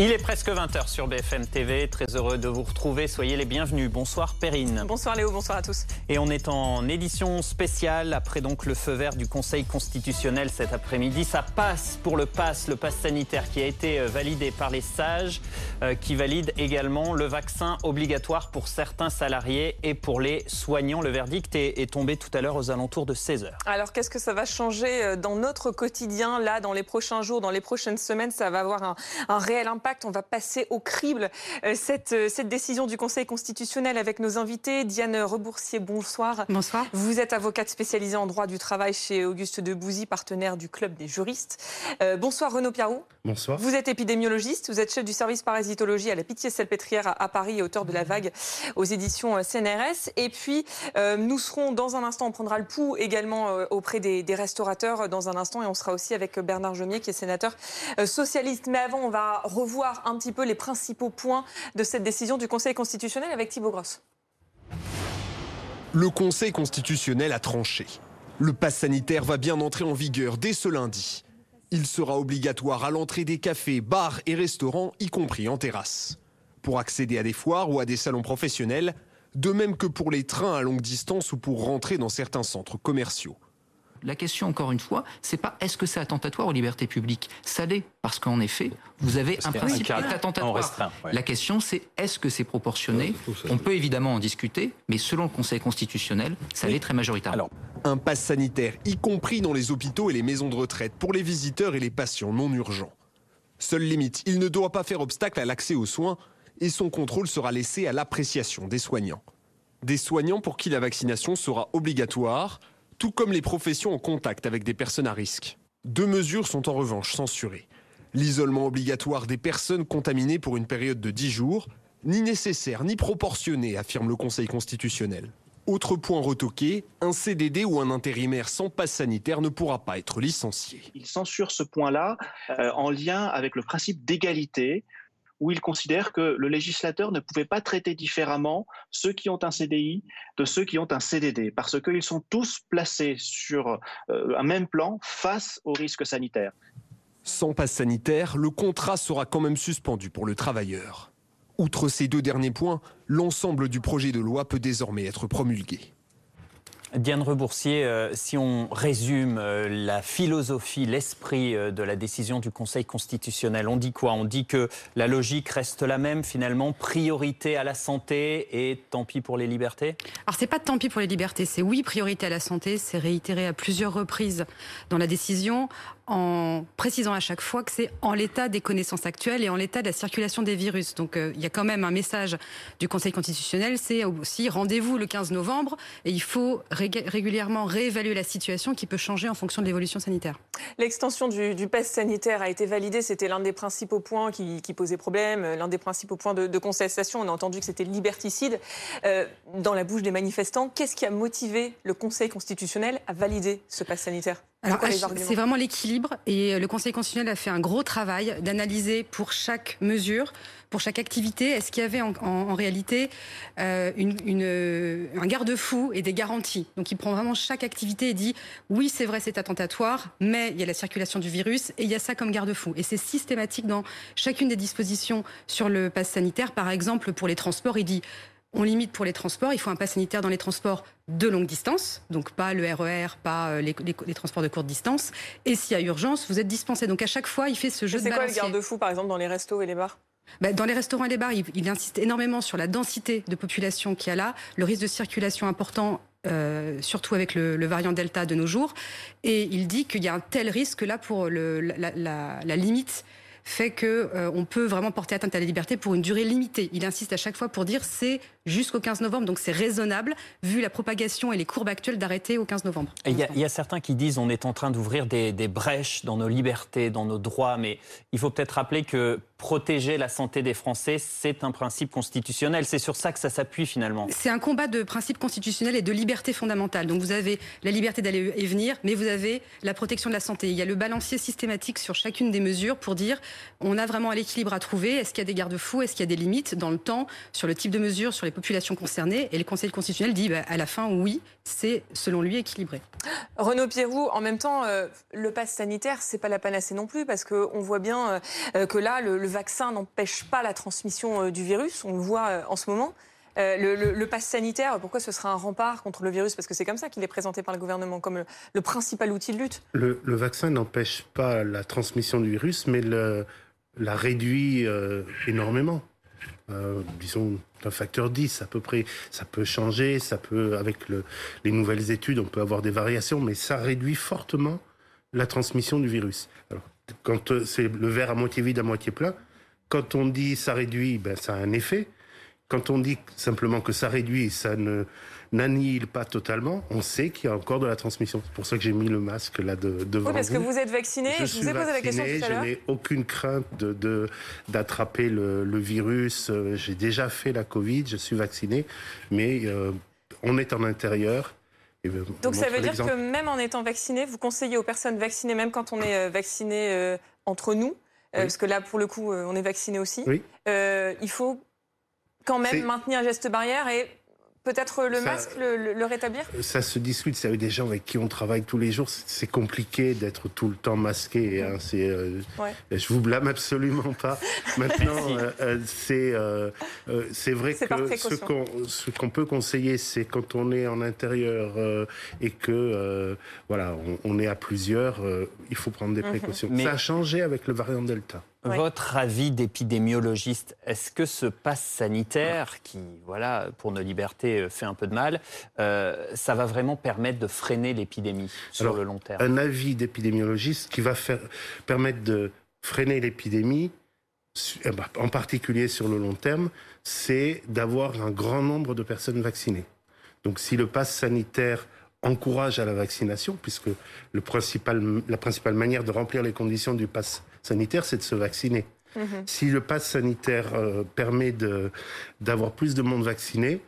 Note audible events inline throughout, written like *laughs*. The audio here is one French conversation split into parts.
Il est presque 20h sur BFM TV. Très heureux de vous retrouver. Soyez les bienvenus. Bonsoir Perrine. Bonsoir Léo, bonsoir à tous. Et on est en édition spéciale après donc le feu vert du Conseil constitutionnel cet après-midi. Ça passe pour le pass, le pass sanitaire qui a été euh, validé par les sages, euh, qui valide également le vaccin obligatoire pour certains salariés et pour les soignants. Le verdict est, tombé tout à l'heure aux alentours de 16h. Alors qu'est-ce que ça va changer euh, dans notre quotidien? Là, dans les prochains jours, dans les prochaines semaines Ça va avoir un, un réel impact on va passer au crible euh, cette, euh, cette décision du Conseil constitutionnel avec nos invités. Diane Reboursier, bonsoir. Bonsoir. Vous êtes avocate spécialisée en droit du travail chez Auguste Debouzy, partenaire du Club des juristes. Euh, bonsoir Renaud Piarou. Bonsoir. Vous êtes épidémiologiste, vous êtes chef du service parasitologie à la Pitié-Salpêtrière à Paris et auteur de La Vague aux éditions CNRS. Et puis, nous serons dans un instant, on prendra le pouls également auprès des, des, restaurateurs dans un instant et on sera aussi avec Bernard Jomier qui est sénateur socialiste. Mais avant, on va revoir un petit peu les principaux points de cette décision du Conseil constitutionnel avec Thibaut Grosse. Le Conseil constitutionnel a tranché. Le pass sanitaire va bien entrer en vigueur dès ce lundi. Il sera obligatoire à l'entrée des cafés, bars et restaurants, y compris en terrasse. Pour accéder à des foires ou à des salons professionnels, de même que pour les trains à longue distance ou pour rentrer dans certains centres commerciaux. La question, encore une fois, c'est pas est-ce que c'est attentatoire aux libertés publiques? Ça l'est, parce qu'en effet, vous avez un principe attentatoire. La question, c'est est-ce que c'est proportionné? On peut évidemment en discuter, mais selon le Conseil constitutionnel, ça l'est très majoritaire. Alors, un pass sanitaire, y compris dans les hôpitaux et les maisons de retraite, pour les visiteurs et les patients non urgents. Seule limite, il ne doit pas faire obstacle à l'accès aux soins et son contrôle sera laissé à l'appréciation des soignants. Des soignants pour qui la vaccination sera obligatoire, tout comme les professions en contact avec des personnes à risque. Deux mesures sont en revanche censurées. L'isolement obligatoire des personnes contaminées pour une période de 10 jours, ni nécessaire ni proportionné, affirme le Conseil constitutionnel. Autre point retoqué, un CDD ou un intérimaire sans passe sanitaire ne pourra pas être licencié. Il censure ce point-là euh, en lien avec le principe d'égalité où il considère que le législateur ne pouvait pas traiter différemment ceux qui ont un CDI de ceux qui ont un CDD, parce qu'ils sont tous placés sur euh, un même plan face aux risques sanitaires. Sans passe sanitaire, le contrat sera quand même suspendu pour le travailleur. Outre ces deux derniers points, l'ensemble du projet de loi peut désormais être promulgué. Diane Reboursier, euh, si on résume euh, la philosophie, l'esprit euh, de la décision du Conseil constitutionnel, on dit quoi? On dit que la logique reste la même finalement, priorité à la santé et tant pis pour les libertés? Alors c'est pas tant pis pour les libertés, c'est oui priorité à la santé, c'est réitéré à plusieurs reprises dans la décision en précisant à chaque fois que c'est en l'état des connaissances actuelles et en l'état de la circulation des virus. Donc il y a quand même un message du Conseil constitutionnel, c'est aussi rendez-vous le 15 novembre et il faut régulièrement réévaluer la situation qui peut changer en fonction de l'évolution sanitaire. L'extension du, pass sanitaire a été validée, c'était l'un des principaux points qui, posait problème, l'un des principaux points de, de, contestation. On a entendu que c'était liberticide euh, dans la bouche des manifestants. Qu'est-ce qui a motivé le Conseil constitutionnel à valider ce pass sanitaire? Alors, c'est vraiment l'équilibre et le Conseil constitutionnel a fait un gros travail d'analyser pour chaque mesure, pour chaque activité, est-ce qu'il y avait en, réalité euh, une, un garde-fou et des garanties? Donc il prend vraiment chaque activité et dit oui c'est vrai c'est attentatoire, mais il y a la circulation du virus et il y a ça comme garde-fou. Et c'est systématique dans chacune des dispositions sur le pass sanitaire. Par exemple pour les transports, il dit on limite pour les transports. Il faut un pass sanitaire dans les transports de longue distance, donc pas le RER, e pas euh, les, transports de courte distance. Et s'il y a urgence, vous êtes dispensé. Donc à chaque fois, il fait ce jeu de C'est quoi le garde-fou, par exemple, dans les restos et les bars? Ben, dans les restaurants et les bars, il, insiste énormément sur la densité de population qu'il y a là, le risque de circulation important euh, surtout avec le, variant Delta de nos jours. Et il dit qu'il y a un tel risque là pour le, la, limite fait que euh, on peut vraiment porter atteinte à la liberté pour une durée limitée. Il insiste à chaque fois pour dire c'est jusqu'au 15 novembre, donc c'est raisonnable vu la propagation et les courbes actuelles d'arrêter au 15 novembre. Il y, a certains qui disent on est en train d'ouvrir des, des brèches dans nos libertés, dans nos droits, mais il faut peut-être rappeler que protéger la santé des Français, c'est un principe constitutionnel. C'est sur ça que ça s'appuie finalement. C'est un combat de principes constitutionnels et de liberté fondamentale. Donc vous avez la liberté d'aller et venir, mais vous avez la protection de la santé. Il y a le balancier systématique sur chacune des mesures pour dire on a vraiment l'équilibre à trouver. Est-ce qu'il y a des garde-fous? Est-ce qu'il y a des limites dans le temps sur le type de mesures, sur les populations concernées? Et le Conseil constitutionnel dit bah, à la fin oui, c'est selon lui équilibré. Renaud Pierroux, en même temps, euh, le pass sanitaire, c'est pas la panacée non plus parce qu'on voit bien euh, que là, le, vaccin n'empêche pas la transmission euh, du virus. On le voit en ce moment. Le, pass sanitaire, pourquoi ce sera un rempart contre le virus? Parce que c'est comme ça qu'il est présenté par le gouvernement, comme le, principal outil de lutte. Le, vaccin n'empêche pas la transmission du virus, mais la réduit énormément. Euh, disons d'un facteur 10 à peu près. Ça peut changer, ça peut, avec les nouvelles études, on peut avoir des variations, mais ça réduit fortement la transmission du virus. Alors, quand euh, c'est le verre à moitié vide, à moitié plein, quand on dit ça réduit, ben, ça a un effet. Quand on dit simplement que ça réduit, ça ne n'annihile pas totalement, on sait qu'il y a encore de la transmission. C'est pour ça que j'ai mis le masque là de, devant oui, parce que vous êtes vacciné. Je, vous ai posé la question tout à l'heure. Je n'ai aucune crainte de d'attraper le, le, virus. Euh, j'ai déjà fait la Covid, je suis vacciné, mais euh, on est en intérieur. Euh, Donc ça veut dire que même en étant vacciné, vous conseillez aux personnes vaccinées, même quand on est vacciné entre nous, parce que là pour le coup on est vacciné aussi, oui. il faut quand même maintenir un geste barrière et Peut-être le masque, le, rétablir? Ça se discute. C'est des gens avec qui on travaille tous les jours. C'est compliqué d'être tout le temps masqué. Hein. C'est, euh, Je vous blâme absolument pas. *laughs* Maintenant, euh, euh, c'est c'est vrai que ce qu'on ce qu'on peut conseiller, c'est quand on est en intérieur et que voilà, on, est à plusieurs, il faut prendre des mhm. précautions. Ça a changé avec le variant Delta. Votre avis d'épidémiologiste, est-ce que ce pass sanitaire, qui, voilà, pour nos libertés, euh, fait un peu de mal, euh, ça va vraiment permettre de freiner l'épidémie sur le long terme? Un avis d'épidémiologiste qui va faire, permettre de freiner l'épidémie, eh ben, en particulier sur le long terme, c'est d'avoir un grand nombre de personnes vaccinées. Donc si le pass sanitaire encourage à la vaccination, puisque le principal, la principale manière de remplir les conditions du pass sanitaire, c'est de se vacciner. Mhm. Si le pass sanitaire euh, permet d'avoir plus de monde vacciné,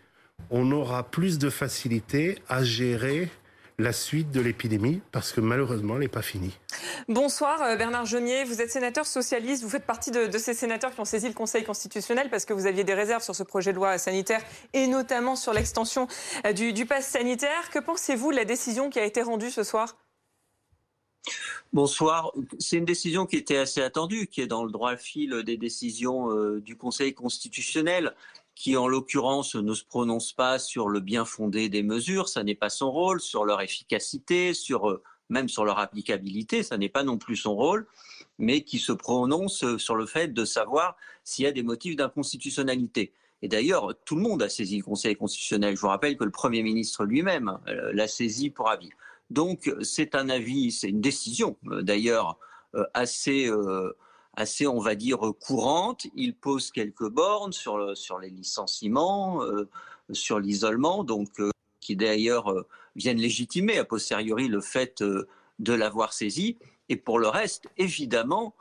on aura plus de facilité à gérer la suite de l'épidémie parce que malheureusement, elle n'est pas finie. Bonsoir euh, Bernard Genier, vous êtes sénateur socialiste, vous faites partie de, ces sénateurs qui ont saisi le Conseil constitutionnel parce que vous aviez des réserves sur ce projet de loi sanitaire et notamment sur l'extension euh, du, du pass sanitaire. Que pensez-vous de la décision qui a été rendue ce soir? Bonsoir. C'est une décision qui était assez attendue, qui est dans le droit fil des décisions euh, du Conseil constitutionnel, qui en l'occurrence ne se prononce pas sur le bien fondé des mesures, ça n'est pas son rôle, sur leur efficacité, sur euh, même sur leur applicabilité, ça n'est pas non plus son rôle, mais qui se prononce sur le fait de savoir s'il y a des motifs d'inconstitutionnalité. Et d'ailleurs, tout le monde a saisi le Conseil constitutionnel. Je vous rappelle que le Premier ministre lui-même euh, l'a saisi pour avis. Donc c'est un avis, c'est une décision euh, d'ailleurs euh, assez, euh, assez, on va dire, courante. Il pose quelques bornes sur, sur les licenciements, sur l'isolement, donc qui d'ailleurs viennent légitimer a posteriori le fait de l'avoir saisi. Et pour le reste, évidemment,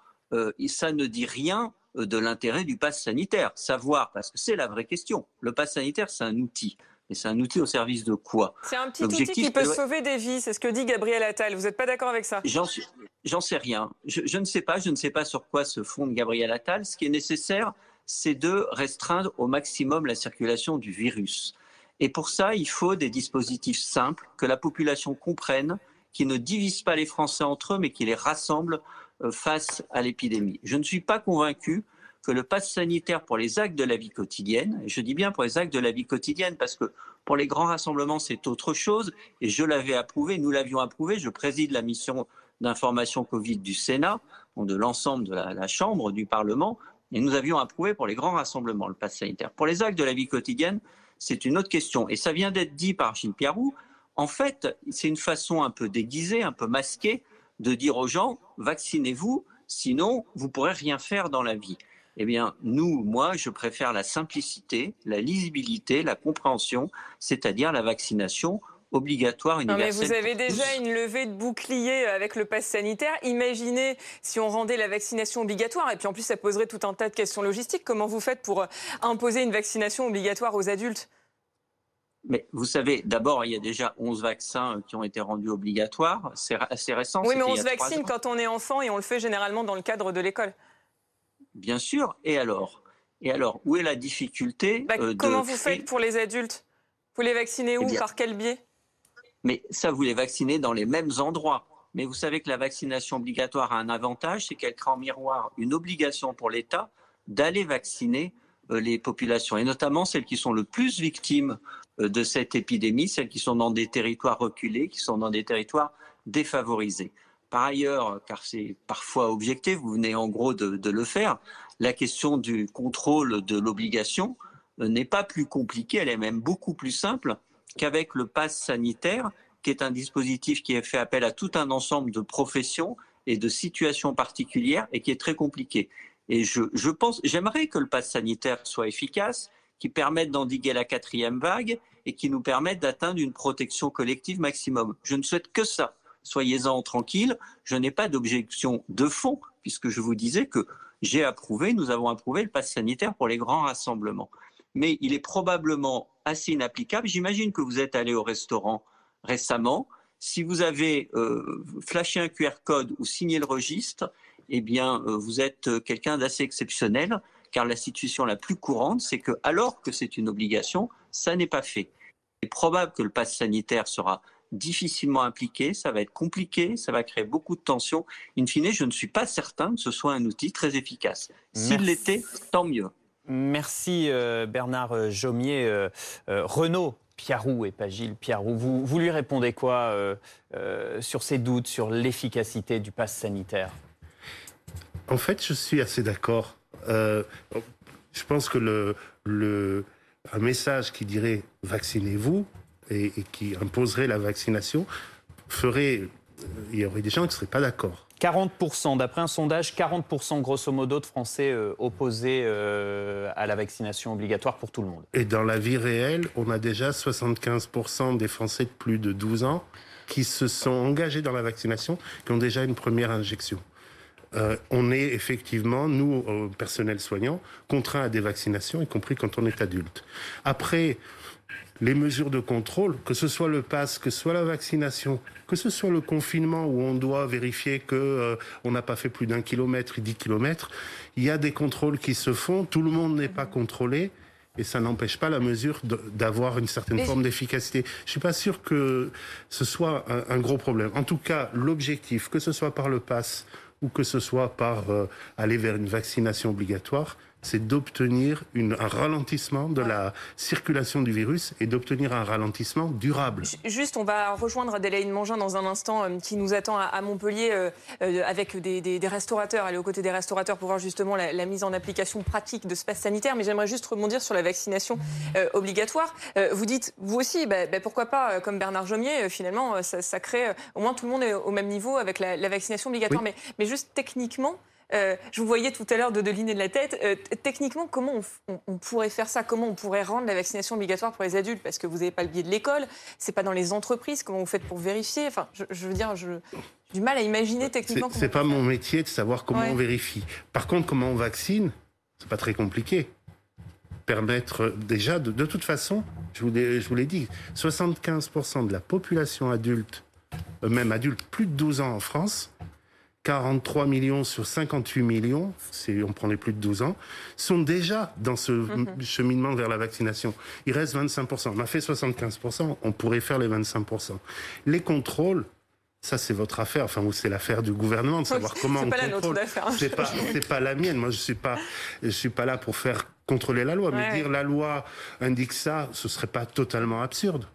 ça ne dit rien de l'intérêt du pass sanitaire. Savoir, parce que c'est la vraie question. Le pass sanitaire, c'est un outil. C'est un outil au service de quoi? C'est un petit outil qui peut sauver des vies, c'est ce que dit Gabriel Attal. Vous n'êtes pas d'accord avec ça? J'en sais rien. Je, ne sais pas, je ne sais pas sur quoi se fonde Gabriel Attal. Ce qui est nécessaire, c'est de restreindre au maximum la circulation du virus. Et pour ça, il faut des dispositifs simples, que la population comprenne, qui ne divisent pas les Français entre eux, mais qui les rassemblent euh, face à l'épidémie. Je ne suis pas convaincu que le pass sanitaire pour les actes de la vie quotidienne, je dis bien pour les actes de la vie quotidienne parce que pour les grands rassemblements, c'est autre chose, et je l'avais approuvé, nous l'avions approuvé, je préside la mission d'information Covid du Sénat, de l'ensemble de la, Chambre, du Parlement, et nous avions approuvé pour les grands rassemblements le pass sanitaire. Pour les actes de la vie quotidienne, c'est une autre question, et ça vient d'être dit par Gilles Piarou, en fait, c'est une façon un peu déguisée, un peu masquée, de dire aux gens, vaccinez-vous, Sinon, vous pourrez rien faire dans la vie. Eh bien, nous, moi, je préfère la simplicité, la lisibilité, la compréhension, c'est-à-dire la vaccination obligatoire universelle. Non, mais vous avez déjà une levée de bouclier avec le pass sanitaire. Imaginez si on rendait la vaccination obligatoire, et puis en plus ça poserait tout un tas de questions logistiques. Comment vous faites pour imposer une vaccination obligatoire aux adultes? Mais vous savez, d'abord, il y a déjà 11 vaccins qui ont été rendus obligatoires. C'est assez récent. Oui, mais on se vaccine quand on est enfant et on le fait généralement dans le cadre de l'école. Bien sûr. Et alors? Et alors, où est la difficulté bah, euh, Comment vous faites pour les adultes? Vous les vaccinez où? eh Par quel biais? Mais ça, vous les vaccinez dans les mêmes endroits. Mais vous savez que la vaccination obligatoire a un avantage, c'est qu'elle crée en miroir une obligation pour l'État d'aller vacciner euh, les populations, et notamment celles qui sont le plus victimes euh, de cette épidémie, celles qui sont dans des territoires reculés, qui sont dans des territoires défavorisés. Par ailleurs, car c'est parfois objecté, vous venez en gros de, le faire, la question du contrôle de l'obligation euh, n'est pas plus compliquée, elle est même beaucoup plus simple qu'avec le pass sanitaire, qui est un dispositif qui fait appel à tout un ensemble de professions et de situations particulières et qui est très compliqué. Et je pense, j'aimerais que le pass sanitaire soit efficace, qui permette d'endiguer la quatrième vague et qui nous permette d'atteindre une protection collective maximum. Je ne souhaite que ça. Soyez-en tranquilles. Je n'ai pas d'objection de fond, puisque je vous disais que j'ai approuvé, nous avons approuvé le pass sanitaire pour les grands rassemblements. Mais il est probablement assez inapplicable. J'imagine que vous êtes allé au restaurant récemment. Si vous avez euh, flashé un QR code ou signé le registre, eh bien, euh, vous êtes quelqu'un d'assez exceptionnel, car la situation la plus courante, c'est que, alors que c'est une obligation, ça n'est pas fait. Il est probable que le pass sanitaire sera difficilement appliqué, ça va être compliqué, ça va créer beaucoup de tensions. In fine, je ne suis pas certain que ce soit un outil très efficace. S'il l'était, tant mieux. Merci euh, Bernard Jomier. Euh, Renaud Piarou et pas Gilles Piarou, vous, vous lui répondez quoi sur ces doutes sur l'efficacité du pass sanitaire? En fait, je suis assez d'accord. Euh, je pense que le, le, un message qui dirait vaccinez-vous et, qui imposerait la vaccination ferait. Euh, il y aurait des gens qui ne seraient pas d'accord. 40%, d'après un sondage, 40% grosso modo de Français euh, opposés à la vaccination obligatoire pour tout le monde. Et dans la vie réelle, on a déjà 75% des Français de plus de 12 ans qui se sont engagés dans la vaccination, qui ont déjà une première injection. Euh, on est effectivement, nous, personnel soignant, contraints à des vaccinations, y compris quand on est adulte. Après, les mesures de contrôle, que ce soit le pass, que ce soit la vaccination, que ce soit le confinement où on doit vérifier que euh, on n'a pas fait plus d'un kilomètre et dix kilomètres, il y a des contrôles qui se font, tout le monde n'est pas contrôlé. Et ça n'empêche pas la mesure d'avoir une certaine forme d'efficacité. Je suis pas sûr que ce soit un, un gros problème. En tout cas, l'objectif, que ce soit par le pass ou que ce soit par euh, aller vers une vaccination obligatoire, c'est d'obtenir un ralentissement de la circulation du virus et d'obtenir un ralentissement durable. Juste, on va rejoindre Adélaïde Mangin dans un instant euh, qui nous attend à, Montpellier euh, euh, avec des, restaurateurs, aller aux côtés des restaurateurs pour voir justement la, mise en application pratique de ce pass sanitaire. Mais j'aimerais juste rebondir sur la vaccination obligatoire. vous dites, vous aussi, bah, bah, pourquoi pas, comme Bernard Jomier, finalement, ça, crée, au moins tout le monde est au même niveau avec la, vaccination obligatoire. Mais, mais juste techniquement, euh, je vous voyais tout à l'heure de deliner de la tête. Euh, techniquement, comment on, pourrait faire ça? Comment on pourrait rendre la vaccination obligatoire pour les adultes? Parce que vous n'avez pas le biais de l'école, c'est pas dans les entreprises. Comment vous faites pour vérifier? Enfin, je, veux dire, j'ai du mal à imaginer techniquement. C'est pas mon métier de savoir comment on vérifie. Par contre, comment on vaccine, c'est pas très compliqué. Permettre déjà, de, toute façon, je vous, je vous l'ai dit, 75% de la population adulte, euh, même adulte plus de 12 ans en France, 43 millions sur 58 millions, on prend les plus de 12 ans, sont déjà dans ce mhm. cheminement vers la vaccination. Il reste 25%. On a fait 75%, on pourrait faire les 25%. Les contrôles, ça, c'est votre affaire. Enfin, c'est l'affaire du gouvernement de savoir comment on pas contrôle. C'est pas, c'est pas la mienne. Moi, je suis pas, je suis pas là pour faire contrôler la loi. Mais dire la loi indique ça, ce serait pas totalement absurde.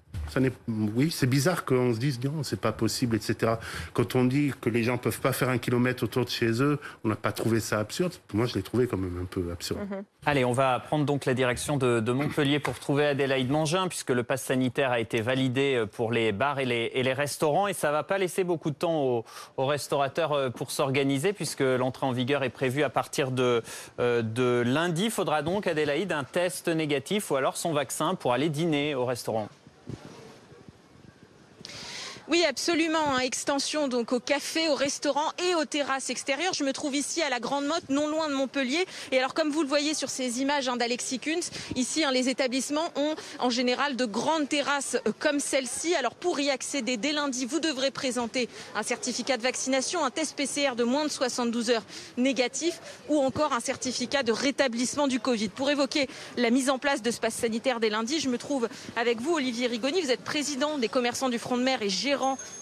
Oui, c'est bizarre qu'on se dise non, c'est pas possible, etc. Quand on dit que les gens peuvent pas faire un kilomètre autour de chez eux, on n'a pas trouvé ça absurde. Moi, je l'ai trouvé quand même un peu absurde. Mhm. Allez, on va prendre donc la direction de, Montpellier pour trouver Adélaïde Mangin, puisque le pass sanitaire a été validé pour les bars et les, restaurants, et ça va pas laisser beaucoup de temps aux, aux restaurateurs euh, pour s'organiser, puisque l'entrée en vigueur est prévue à partir de, euh, de lundi. Il faudra donc, Adélaïde, un test négatif ou alors son vaccin pour aller dîner au restaurant. Oui, absolument. Hein. Extension donc au café, au restaurant et aux terrasses extérieures. Je me trouve ici à la Grande Motte, non loin de Montpellier. Et alors, comme vous le voyez sur ces images hein, d'Alexis Kunz, ici, hein, les établissements ont en général de grandes terrasses euh, comme celle-ci. Alors, pour y accéder dès lundi, vous devrez présenter un certificat de vaccination, un test PCR de moins de 72 heures négatif ou encore un certificat de rétablissement du Covid. Pour évoquer la mise en place de ce pass dès lundi, je me trouve avec vous, Olivier Rigoni. Vous êtes président des commerçants du front de mer et gérant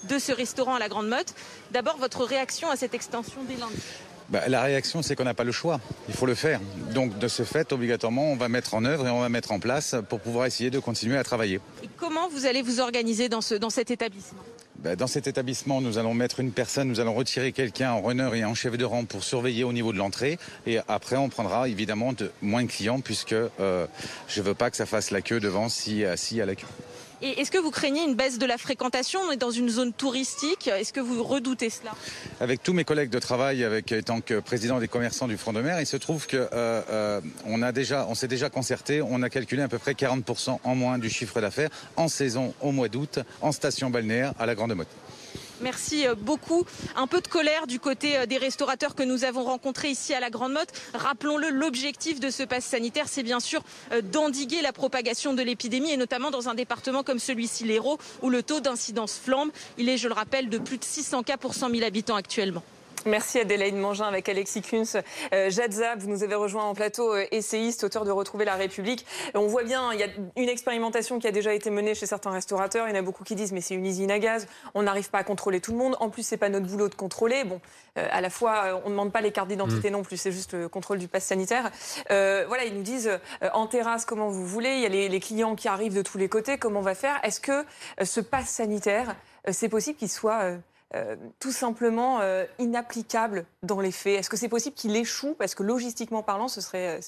de ce restaurant à la Grande Motte. D'abord, votre réaction à cette extension des lundis bah, la réaction, c'est qu'on n'a pas le choix. Il faut le faire. Donc, de ce fait, obligatoirement, on va mettre en œuvre et on va mettre en place pour pouvoir essayer de continuer à travailler. Et comment vous allez vous organiser dans, ce, dans cet établissement? Bah, dans cet établissement, nous allons mettre une personne, nous allons retirer quelqu'un en runner et en chef de rang pour surveiller au niveau de l'entrée. Et après, on prendra évidemment de moins de clients puisque euh, je ne veux pas que ça fasse la queue devant si, si à la queue. Et est-ce que vous craignez une baisse de la fréquentation On est dans une zone touristique. Est-ce que vous redoutez cela Avec tous mes collègues de travail, avec tant que président des commerçants du front de mer, il se trouve que euh, euh, on déjà, on s'est déjà concerté. On a calculé à peu près 40% en moins du chiffre d'affaires en saison au mois d'août en station balnéaire à la Grande Motte. Merci euh, beaucoup. Un peu de colère du côté euh, des restaurateurs que nous avons rencontrés ici à la Grande Motte. Rappelons-le, l'objectif de ce pass sanitaire, c'est bien sûr euh, d'endiguer la propagation de l'épidémie et notamment dans un département comme celui-ci, l'Hérault, où le taux d'incidence flambe. Il est, je le rappelle, de plus de 600 cas pour 100 000 habitants actuellement. Merci Adélaïde Mangin avec Alexis Kunz. Euh, Jadzab, vous nous avez rejoint en plateau, euh, essayiste, auteur de Retrouver la République. On voit bien, il y a une expérimentation qui a déjà été menée chez certains restaurateurs. Il y en a beaucoup qui disent mais c'est une usine à gaz, on n'arrive pas à contrôler tout le monde. En plus, c'est pas notre boulot de contrôler. Bon, euh, à la fois, on ne demande pas les cartes d'identité mmh. non plus, c'est juste le contrôle du pass sanitaire. voilà, ils nous disent en terrasse comment vous voulez. Il y a les, les, clients qui arrivent de tous les côtés. Comment on va faire? Est-ce que ce pass sanitaire, c'est possible qu'il soit euh, tout simplement euh, inapplicable dans les faits Est-ce que c'est possible qu'il échoue? Parce que logistiquement parlant, ce serait euh,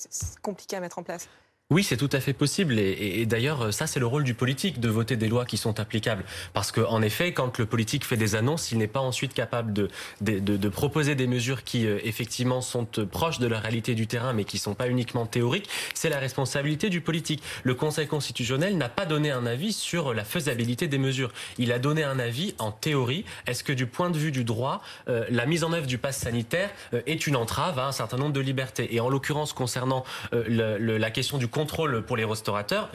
compliqué à mettre en place. Oui, c'est tout à fait possible. Et, d'ailleurs, ça, c'est le rôle du politique de voter des lois qui sont applicables. Parce qu'en effet, quand le politique fait des annonces, il n'est pas ensuite capable de, proposer des mesures qui, euh, effectivement, sont euh, proches de la réalité du terrain, mais qui sont pas uniquement théoriques. C'est la responsabilité du politique. Le Conseil constitutionnel n'a pas donné un avis sur la faisabilité des mesures. Il a donné un avis en théorie. Est-ce que, du point de vue du droit, euh, la mise en œuvre du pass sanitaire est une entrave à un certain nombre de libertés? Et en l'occurrence, concernant la question du contrôle pour les restaurateurs.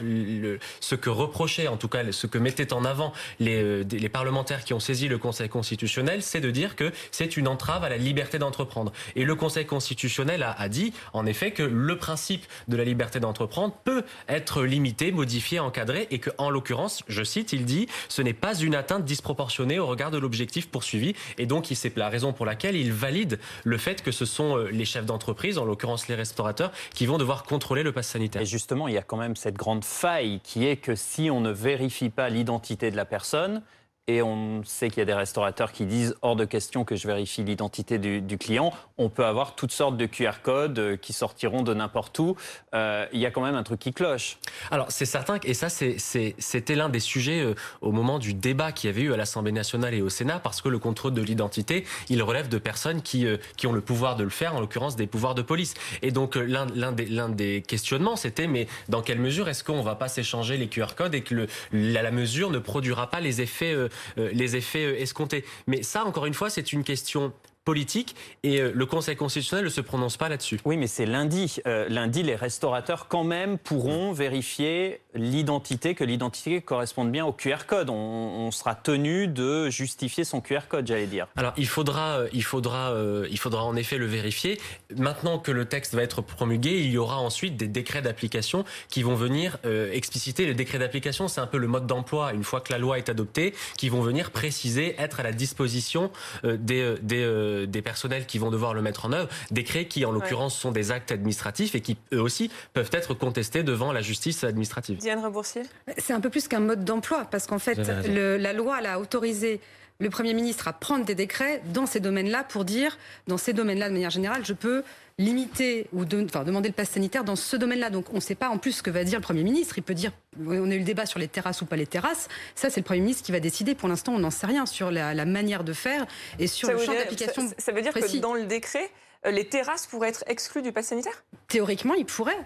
ce que reprochait, en tout cas, ce que mettaient en avant les, euh, les parlementaires qui ont saisi le Conseil constitutionnel, c'est de dire que c'est une entrave à la liberté d'entreprendre. Et le Conseil constitutionnel a, a, dit, en effet, que le principe de la liberté d'entreprendre peut être limité, modifié, encadré, et que, en l'occurrence, je cite, il dit, ce n'est pas une atteinte disproportionnée au regard de l'objectif poursuivi. Et donc, c'est la raison pour laquelle il valide le fait que ce sont euh, les chefs d'entreprise, en l'occurrence les restaurateurs, qui vont devoir contrôler le pass sanitaire justement, il y a quand même cette grande faille qui est que si on ne vérifie pas l'identité de la personne, et on sait qu'il y a des restaurateurs qui disent hors de question que je vérifie l'identité du, client. On peut avoir toutes sortes de QR codes euh, qui sortiront de n'importe où. Euh, il y a quand même un truc qui cloche. Alors c'est certain, et ça c'était l'un des sujets euh, au moment du débat qu'il y avait eu à l'Assemblée nationale et au Sénat, parce que le contrôle de l'identité, il relève de personnes qui, qui ont le pouvoir de le faire, en l'occurrence des pouvoirs de police. Et donc l'un des, des questionnements, c'était mais dans quelle mesure est-ce qu'on va pas s'échanger les QR codes et que le, la, la, mesure ne produira pas les effets euh, les effets euh, escomptés. Mais ça, encore une fois, c'est une question politique et euh, le Conseil constitutionnel ne se prononce pas là-dessus. Oui, mais c'est lundi. Euh, lundi, les restaurateurs quand même pourront vérifier l'identité, que l'identité corresponde bien au QR code. On, sera tenu de justifier son QR code, j'allais dire. Alors il faudra, euh, il faudra, il faudra en effet le vérifier. Maintenant que le texte va être promulgué, il y aura ensuite des décrets d'application qui vont venir expliciter. Les décrets d'application, c'est un peu le mode d'emploi une fois que la loi est adoptée, qui vont venir préciser, être à la disposition des, des des personnels qui vont devoir le mettre en œuvre. Décrets qui, en l'occurrence, sont des actes administratifs et qui, eux aussi, peuvent être contestés devant la justice administrative. Diane Reboursier C'est un peu plus qu'un mode d'emploi, parce qu'en fait, la loi l'a autorisé le Premier ministre à prendre des décrets dans ces domaines-là pour dire, dans ces domaines-là, de manière générale, je peux limiter ou demander le pass sanitaire dans ce domaine-là. Donc on ne sait pas en plus ce que va dire le Premier ministre. Il peut dire, on a eu le débat sur les terrasses ou pas les terrasses. Ça, c'est le Premier ministre qui va décider. Pour l'instant, on n'en sait rien sur la, manière de faire et sur le champ d'application. Ça, ça, veut dire que dans le décret, euh, les terrasses pourraient être exclues du pass sanitaire? Théoriquement, il pourrait.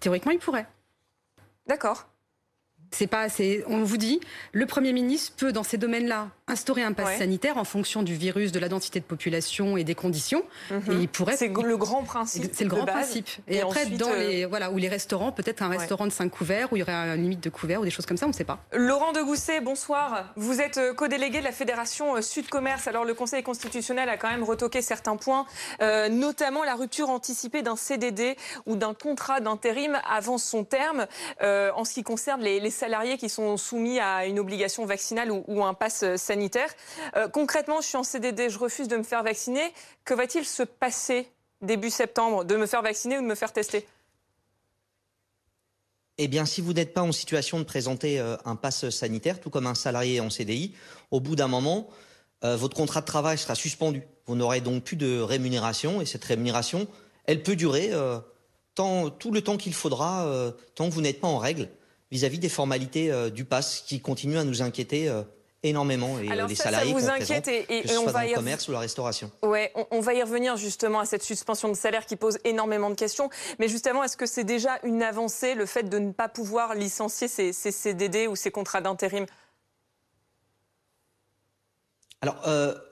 Théoriquement, il pourrait. D'accord. C'est pas, on vous dit, le Premier ministre peut, dans ces domaines-là, instaurer un pass sanitaire en fonction du virus, de la densité de population et des conditions. Mhm. il pourrait. C'est le grand principe. C'est le grand principe. Et, après, dans euh, les, voilà, où les restaurants, peut-être un restaurant de 5 couverts, où il y aurait une limite de couverts ou des choses comme ça, on ne sait pas. Laurent de Gousset, bonsoir. Vous êtes euh, co-délégué de la Fédération euh, Sud Commerce. Alors, le Conseil constitutionnel a quand même retoqué certains points, notamment la rupture anticipée d'un CDD ou d'un contrat d'intérim avant son terme, en ce qui concerne les, les salariés qui sont soumis à une obligation vaccinale ou, un pass sanitaire. Euh, concrètement, je suis en CDD, je refuse de me faire vacciner. Que va-t-il se passer début septembre De me faire vacciner ou de me faire tester? Eh bien, si vous n'êtes pas en situation de présenter euh, un pass sanitaire, tout comme un salarié en CDI, au bout d'un moment, euh, votre contrat de travail sera suspendu. Vous n'aurez donc plus de rémunération et cette rémunération, elle peut durer tout le temps qu'il faudra, tant que vous n'êtes pas en règle vis-à-vis des formalités du pass qui continuent à nous inquiéter énormément et euh, les salariés ça vous inquiète et, on va le commerce ou la restauration. Ouais, on, va y revenir justement à cette suspension de salaire qui pose énormément de questions. Mais justement, est-ce que c'est déjà une avancée le fait de ne pas pouvoir licencier ces, CDD ou ces contrats d'intérim? Alors,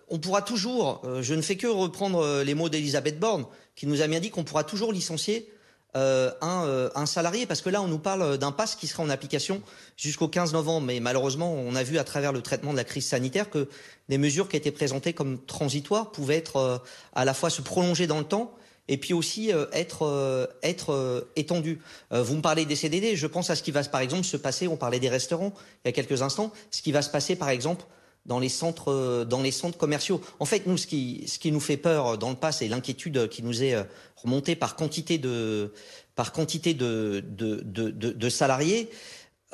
on pourra toujours. je ne fais que reprendre les mots d'Elisabeth Borne qui nous a bien dit qu'on pourra toujours licencier euh, euh, un, salarié, parce que là, on nous parle d'un pass qui sera en application jusqu'au 15 novembre. Mais malheureusement, on a vu à travers le traitement de la crise sanitaire que des mesures qui étaient présentées comme transitoires pouvaient être euh, à la fois se prolonger dans le temps et puis aussi être, être étendues. vous me parlez des CDD, je pense à ce qui va par exemple se passer, on parlait des restaurants il y a quelques instants, ce qui va se passer par exemple dans les centres, euh, dans les centres commerciaux. En fait, nous, ce qui, nous fait peur dans le passé, et l'inquiétude qui nous est euh, remontée par quantité de, par quantité de, salariés,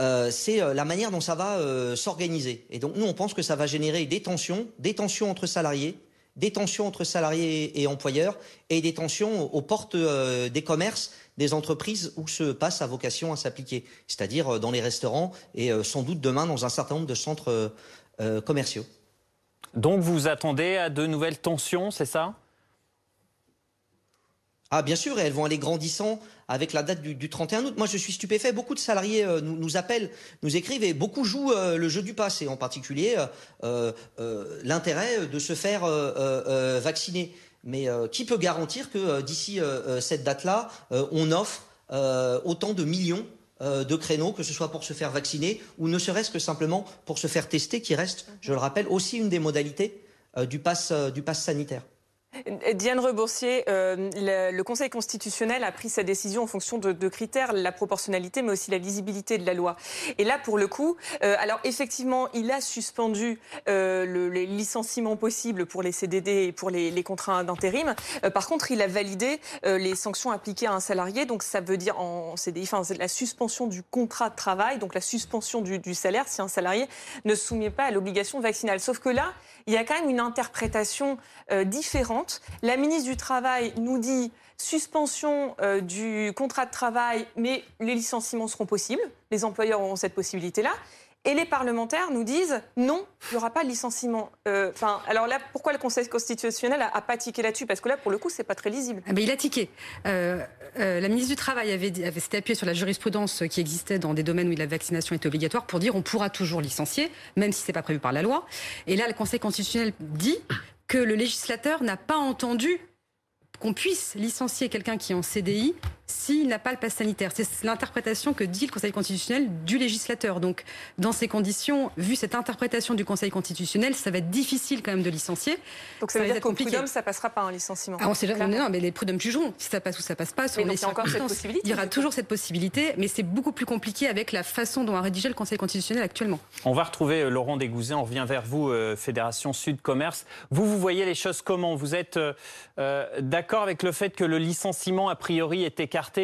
euh, c'est la manière dont ça va s'organiser. Et donc, nous, on pense que ça va générer des tensions, des tensions entre salariés, des tensions entre salariés et employeurs, et des tensions aux portes des commerces des entreprises où ce passe a vocation à s'appliquer, c'est-à-dire dans les restaurants et sans doute demain dans un certain nombre de centres euh, commerciaux. Donc vous attendez à de nouvelles tensions, c'est ça? Ah, bien sûr, et elles vont aller grandissant avec la date du, 31 août. Moi, je suis stupéfait. Beaucoup de salariés euh, nous, appellent, nous écrivent, et beaucoup jouent euh, le jeu du pass, et en particulier l'intérêt de se faire vacciner. Mais qui peut garantir que d'ici cette date-là, on offre autant de millions euh, de créneaux, que ce soit pour se faire vacciner ou ne serait-ce que simplement pour se faire tester, qui reste, je le rappelle, aussi une des modalités euh, du euh, du pass sanitaire. Diane Reboursier, euh, le, Conseil constitutionnel a pris sa décision en fonction de, critères, la proportionnalité, mais aussi la lisibilité de la loi. Et là, pour le coup, euh, alors effectivement, il a suspendu euh, le, les licenciements possibles pour les CDD et pour les, contrats d'intérim. par contre, il a validé les sanctions appliquées à un salarié. Donc, ça veut dire en CDI, enfin, la suspension du contrat de travail, donc la suspension du, du salaire si un salarié ne se soumet pas à l'obligation vaccinale. Sauf que là, il y a quand même une interprétation euh, La ministre du Travail nous dit suspension euh, du contrat de travail, mais les licenciements seront possibles. Les employeurs auront cette possibilité-là. Et les parlementaires nous disent non, il n'y aura pas de licenciement. Euh, enfin, alors là, pourquoi le Conseil constitutionnel a, pas tiqué là-dessus? Parce que là, pour le coup, c'est pas très lisible. Ah, il a tiqué. Euh, la ministre du Travail avait, appuyée sur la jurisprudence qui existait dans des domaines où la vaccination était obligatoire pour dire on pourra toujours licencier, même si c'est pas prévu par la loi. Et là, le Conseil constitutionnel dit que le législateur n'a pas entendu qu'on puisse licencier quelqu'un qui est en CDI s'il n'a pas le pass sanitaire. C'est l'interprétation que dit le Conseil constitutionnel du législateur. Donc, dans ces conditions, vu cette interprétation du Conseil constitutionnel, ça va être difficile quand même de licencier. Donc, ça, veut dire qu'au prud'homme, ça passera pas un licenciement. Ah, on sait jamais, non, mais les prud'hommes jugeront si ça passe ou ça passe pas. il y a encore cette possibilité. Il y aura toujours cette possibilité, mais c'est beaucoup plus compliqué avec la façon dont a rédigé le Conseil constitutionnel actuellement. On va retrouver euh, Laurent Dégouzet. On revient vers vous, euh, Fédération Sud Commerce. Vous, vous voyez les choses comment? Vous êtes euh, d'accord avec le fait que le licenciement, a priori, est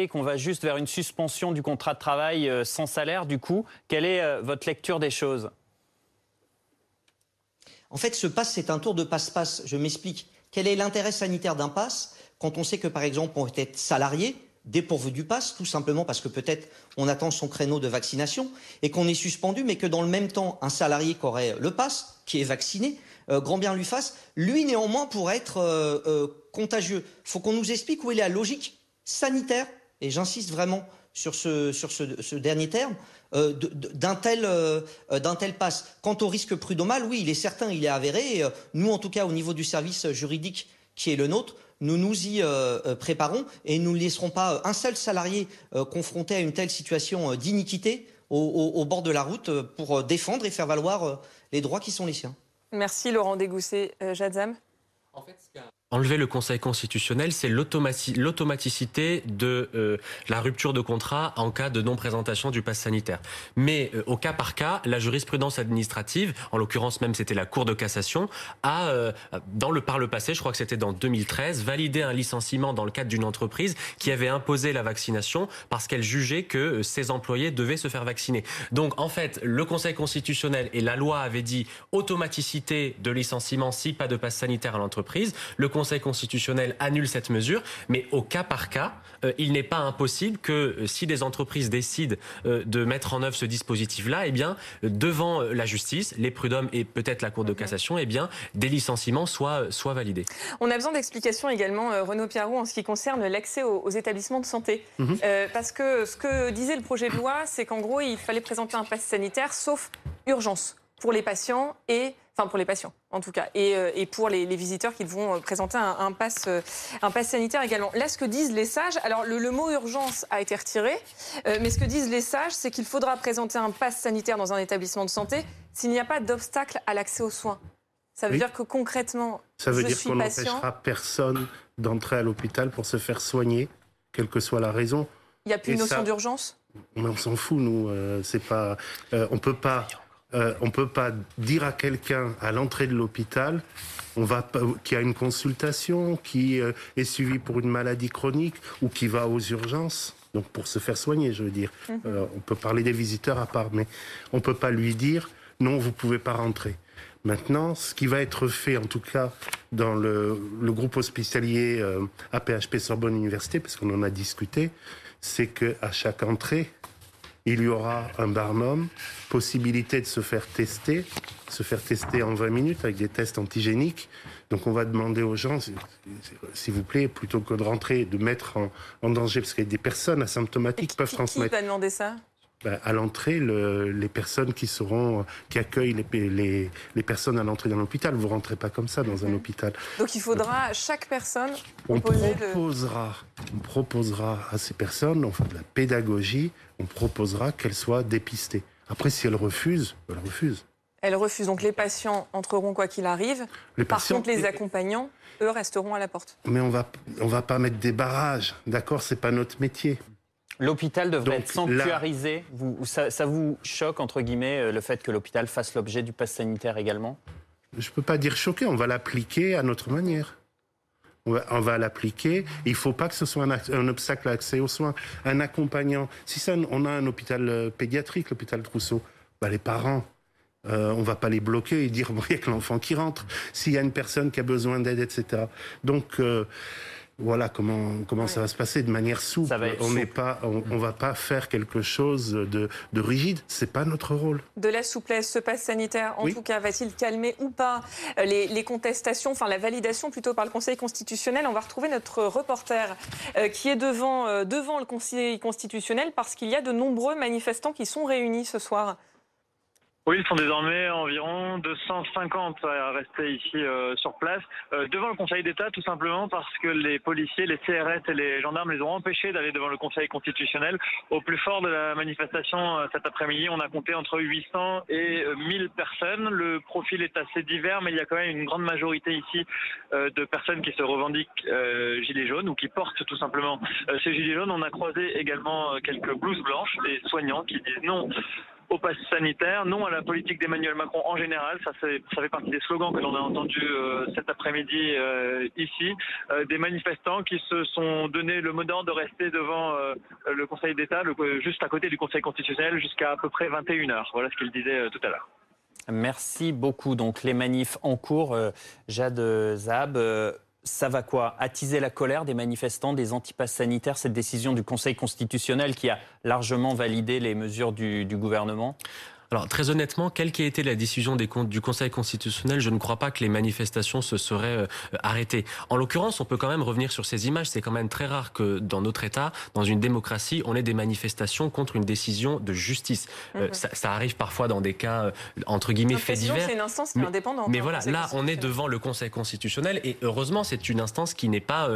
qu'on va juste vers une suspension du contrat de travail euh, sans salaire, du coup. Quelle est euh, votre lecture des choses? En fait, ce passe, c'est un tour de passe-passe. Je m'explique. Quel est l'intérêt sanitaire d'un passe quand on sait que, par exemple, on peut être salarié, dépourvu du passe, tout simplement parce que peut-être on attend son créneau de vaccination et qu'on est suspendu, mais que dans le même temps, un salarié qui aurait le passe, qui est vacciné, euh, grand bien lui fasse, lui néanmoins pourrait être contagieux. Il faut qu'on nous explique où est la logique sanitaire et j'insiste vraiment sur ce, sur ce, dernier terme, euh, d'un tel, euh, tel passe. Quant au risque prud'homal, oui, il est certain, il est avéré. nous, en tout cas, au niveau du service juridique qui est le nôtre, nous nous y euh, préparons et nous ne laisserons pas un seul salarié confronté à une telle situation d'iniquité au, au, bord de la route pour défendre et faire valoir les droits qui sont les siens. Merci Laurent Dégoussé. Jadzam? En fait, Enlever le Conseil constitutionnel, c'est l'automaticité de euh, la rupture de contrat en cas de non-présentation du pass sanitaire. Mais euh, au cas par cas, la jurisprudence administrative, en l'occurrence même c'était la Cour de cassation, a, euh, dans le, par le passé, je crois que c'était dans 2013, validé un licenciement dans le cadre d'une entreprise qui avait imposé la vaccination parce qu'elle jugeait que ses employés devaient se faire vacciner. Donc en fait, le Conseil constitutionnel et la loi avaient dit automaticité de licenciement si pas de passe sanitaire à l'entreprise. Constitutionnel annule cette mesure, mais au cas par cas, euh, il n'est pas impossible que euh, si des entreprises décident euh, de mettre en œuvre ce dispositif-là, eh bien, devant la justice, les prud'hommes et peut-être la Cour de cassation, eh bien, des licenciements soient, soient validés. On a besoin d'explications également, Renaud Pierrot, en ce qui concerne l'accès aux, établissements de santé. Mhm. parce que ce que disait le projet de loi, c'est qu'en gros, il fallait présenter un pass sanitaire, sauf urgence pour les patients et enfin pour les patients en tout cas, et, euh, pour les, visiteurs qui vont euh, présenter un, un, pass, euh, un pass sanitaire également. Là, ce que disent les sages, alors le, mot urgence a été retiré, mais ce que disent les sages, c'est qu'il faudra présenter un pass sanitaire dans un établissement de santé s'il n'y a pas d'obstacle à l'accès aux soins. Ça veut dire que concrètement, ça veut je dire qu'on n'empêchera personne d'entrer à l'hôpital pour se faire soigner, quelle que soit la raison. Il n'y a plus une notion d'urgence? On s'en fout, nous. c'est pas, on peut pas euh, on ne peut pas dire à quelqu'un à l'entrée de l'hôpital on va qui a une consultation, qui euh, est suivi pour une maladie chronique ou qui va aux urgences, donc pour se faire soigner, je veux dire. Mhm. Euh, on peut parler des visiteurs à part, mais on ne peut pas lui dire non, vous ne pouvez pas rentrer. Maintenant, ce qui va être fait, en tout cas, dans le, groupe hospitalier APHP Sorbonne Université, parce qu'on en a discuté, c'est qu'à chaque entrée, il y aura un barnum, possibilité de se faire tester, se faire tester en 20 minutes avec des tests antigéniques. Donc on va demander aux gens, s'il vous plaît, plutôt que de rentrer, de mettre en, danger, parce qu'il y a des personnes asymptomatiques peuvent transmettre. Qui va demander ça? À l'entrée, les personnes qui seront, qui accueillent les, les, personnes à l'entrée d'un hôpital. Vous rentrez pas comme ça dans un hôpital. Donc il faudra chaque personne. On proposera, on proposera à ces personnes, on fait de la pédagogie, on proposera qu'elles soient dépistées. Après, si elles refusent, elles refusent. Elles refusent. Donc les patients entreront quoi qu'il arrive. Par contre, les accompagnants, eux, resteront à la porte. Mais on va, on va pas mettre des barrages, d'accord C'est pas notre métier. L'hôpital devrait être sanctuarisé. Vous, ça, vous choque, entre guillemets, euh, le fait que l'hôpital fasse l'objet du pass sanitaire également? Je ne peux pas dire choqué, on va l'appliquer à notre manière. On va, l'appliquer. Il ne faut pas que ce soit un, obstacle à l'accès aux soins. Un accompagnant. Si ça, on a un hôpital euh, pédiatrique, l'hôpital Trousseau, bah, les parents, euh, on va pas les bloquer et dire *laughs* bon, il y a que l'enfant qui rentre. S'il y a une personne qui a besoin d'aide, etc. Donc euh, voilà comment comment ça va se passer de manière souple. on n'est pas, on, va pas faire quelque chose de, de rigide. C'est pas notre rôle. De la souplesse, ce passe sanitaire, en tout cas, va-t-il calmer ou pas euh, les, contestations, enfin la validation plutôt par le Conseil constitutionnel? On va retrouver notre reporter euh, qui est devant euh, devant le Conseil constitutionnel parce qu'il y a de nombreux manifestants qui sont réunis ce soir. Oui, ils sont désormais environ 250 à rester ici euh, sur place, euh, devant le Conseil d'État, tout simplement parce que les policiers, les CRS et les gendarmes les ont empêchés d'aller devant le Conseil constitutionnel. Au plus fort de la manifestation euh, cet après-midi, on a compté entre 800 et 1000 personnes. Le profil est assez divers, mais il y a quand même une grande majorité ici de personnes qui se revendiquent gilets jaunes ou qui portent tout simplement ces gilets jaunes. On a croisé également quelques blouses blanches, des soignants qui disent non au pass sanitaire, non à la politique d'Emmanuel Macron en général. Ça, fait partie des slogans que l'on a entendus euh, cet après-midi euh, ici. Euh, des manifestants qui se sont donné le mot d'ordre de rester devant le Conseil d'État, juste à côté du Conseil constitutionnel, jusqu'à à peu près 21h. Voilà ce qu'il disait tout à l'heure. Merci beaucoup. Donc les manifs en cours, Jade Zab ça va quoi Attiser la colère des manifestants, des antipasses sanitaires, cette décision du Conseil constitutionnel qui a largement validé les mesures du, du gouvernement? Alors très honnêtement, quelle qu'ait été la décision des du Conseil constitutionnel, je ne crois pas que les manifestations se seraient euh, arrêtées. En l'occurrence, on peut quand même revenir sur ces images. C'est quand même très rare que dans notre État, dans une démocratie, on ait des manifestations contre une décision de justice. Euh, mhm. ça, ça, arrive parfois dans des cas euh, entre guillemets faits divers. C'est une instance qui est indépendante. Mais, hein, voilà, là, on est devant le Conseil constitutionnel et heureusement, c'est une instance qui n'est pas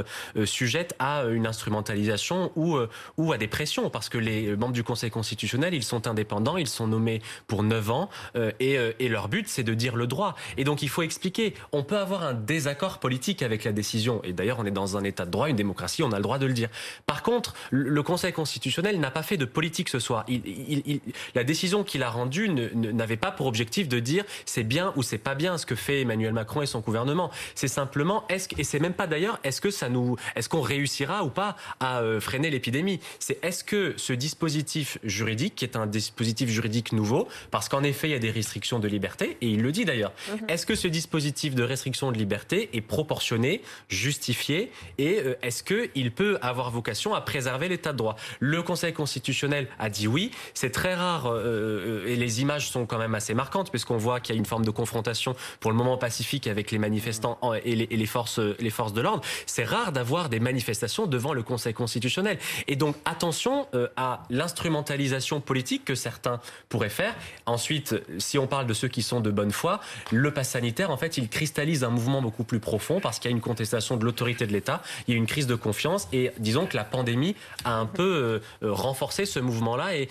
sujette à une instrumentalisation ou ou à des pressions, parce que les membres du Conseil constitutionnel, ils sont indépendants, ils sont nommés pour 9 ans euh, et, euh, et, leur but c'est de dire le droit. Et donc il faut expliquer. On peut avoir un désaccord politique avec la décision. Et d'ailleurs on est dans un état de droit, une démocratie, on a le droit de le dire. Par contre, le Conseil constitutionnel n'a pas fait de politique ce soir. Il, il, il, la décision qu'il a rendue n'avait pas pour objectif de dire c'est bien ou c'est pas bien ce que fait Emmanuel Macron et son gouvernement. C'est simplement est-ce et c'est même pas d'ailleurs est-ce que ça nous est-ce qu'on réussira ou pas à euh, freiner l'épidémie? C'est est-ce que ce dispositif juridique qui est un dispositif juridique nouveau parce qu'en effet, il y a des restrictions de liberté, et il le dit d'ailleurs. Mhm. Est-ce que ce dispositif de restriction de liberté est proportionné, justifié, et euh, est-ce qu'il peut avoir vocation à préserver l'état de droit? Le Conseil constitutionnel a dit oui. C'est très rare, euh, euh, et les images sont quand même assez marquantes, puisqu'on voit qu'il y a une forme de confrontation pour le moment pacifique avec les manifestants et les, et les forces, les forces de l'ordre. C'est rare d'avoir des manifestations devant le Conseil constitutionnel. Et donc attention à l'instrumentalisation politique que certains pourraient faire. Ensuite, si on parle de ceux qui sont de bonne foi, le pass sanitaire, en fait, il cristallise un mouvement beaucoup plus profond parce qu'il y a une contestation de l'autorité de l'État, il y a une crise de confiance et disons que la pandémie a un peu euh, renforcé ce mouvement-là et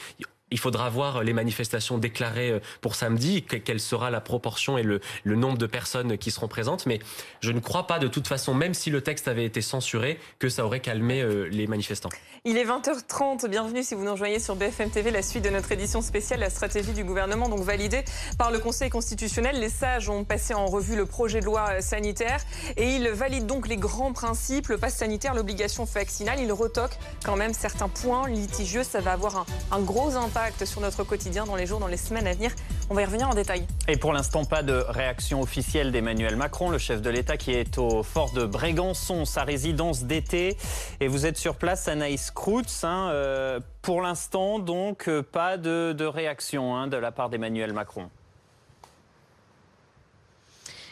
il faudra voir les manifestations déclarées euh, pour samedi, quelle sera la proportion et le, nombre de personnes qui seront présentes. Mais je ne crois pas de toute façon, même si le texte avait été censuré, que ça aurait calmé euh, les manifestants. Il est 20h30. Bienvenue si vous nous rejoignez sur BFM TV, la suite de notre édition spéciale, la stratégie du gouvernement, donc validée par le Conseil constitutionnel. Les sages ont passé en revue le projet de loi euh, sanitaire et ils valident donc les grands principes, le pass sanitaire, l'obligation vaccinale. Ils retoquent quand même certains points litigieux. Ça va avoir un gros impact sur notre quotidien dans les jours, dans les semaines à venir. On va y revenir en détail. Et pour l'instant, pas de réaction officielle d'Emmanuel Macron, le chef de l'État qui est au fort de Brégançon, sa résidence d'été. Et vous êtes sur place, Anaïs Kroutz. Hein, euh, pour l'instant, donc, euh, pas de, réaction hein, de la part d'Emmanuel Macron.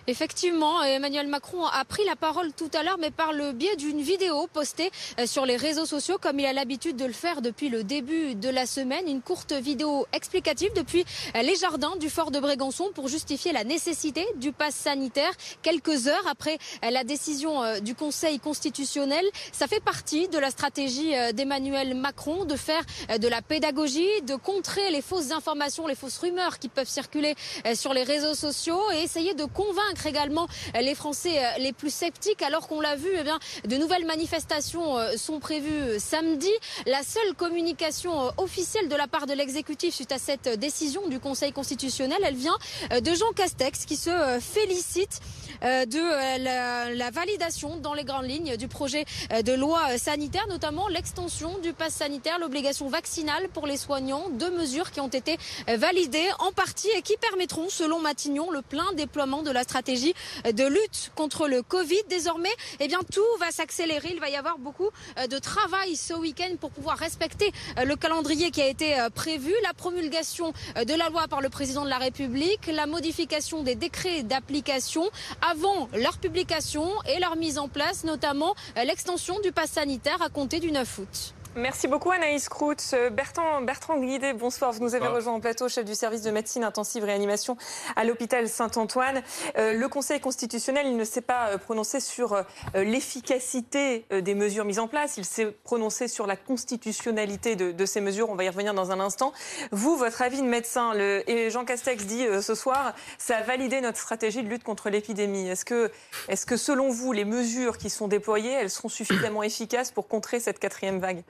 Effectivement, Emmanuel Macron a pris la parole tout à l'heure, mais par le biais d'une vidéo postée euh, sur les réseaux sociaux, comme il a l'habitude de le faire depuis le début de la semaine. Une courte vidéo explicative depuis euh, les jardins du fort de Brégançon pour justifier la nécessité du pass sanitaire. Quelques heures après euh, la décision du Conseil constitutionnel, ça fait partie de la stratégie d'Emmanuel Macron de faire de la pédagogie, de contrer les fausses informations, les fausses rumeurs qui peuvent circuler sur les réseaux sociaux et essayer de convaincre également les Français euh, les plus sceptiques. Alors qu'on l'a vu, eh bien, de nouvelles manifestations euh, sont prévues samedi. La seule communication euh, officielle de la part de l'exécutif suite à cette décision du Conseil constitutionnel, elle vient de Jean Castex qui se félicite de la, validation dans les grandes lignes du projet de loi sanitaire, notamment l'extension du pass sanitaire, l'obligation vaccinale pour les soignants, deux mesures qui ont été validées en partie et qui permettront, selon Matignon, le plein déploiement de la stratégie de lutte contre le Covid. Désormais, eh bien, tout va s'accélérer. Il va y avoir beaucoup euh, de travail ce week-end pour pouvoir respecter euh, le calendrier qui a été euh, prévu. La promulgation de la loi par le président de la République, la modification des décrets d'application avant leur publication et leur mise en place, notamment l'extension du pass sanitaire à compter du 9 août. Merci beaucoup Anaïs Krout. Bertrand, Bertrand Guidé, bonsoir. Vous nous avez rejoint en plateau, chef du service de médecine intensive réanimation à l'hôpital Saint-Antoine. Euh, le Conseil constitutionnel, il ne s'est pas euh, prononcé sur euh, l'efficacité des mesures mises en place. Il s'est prononcé sur la constitutionnalité de, ces mesures. On va y revenir dans un instant. Vous, votre avis de médecin, le, et Jean Castex dit ce soir, ça a validé notre stratégie de lutte contre l'épidémie. Est-ce que, est-ce que selon vous, les mesures qui sont déployées, elles seront suffisamment efficaces pour contrer cette quatrième vague?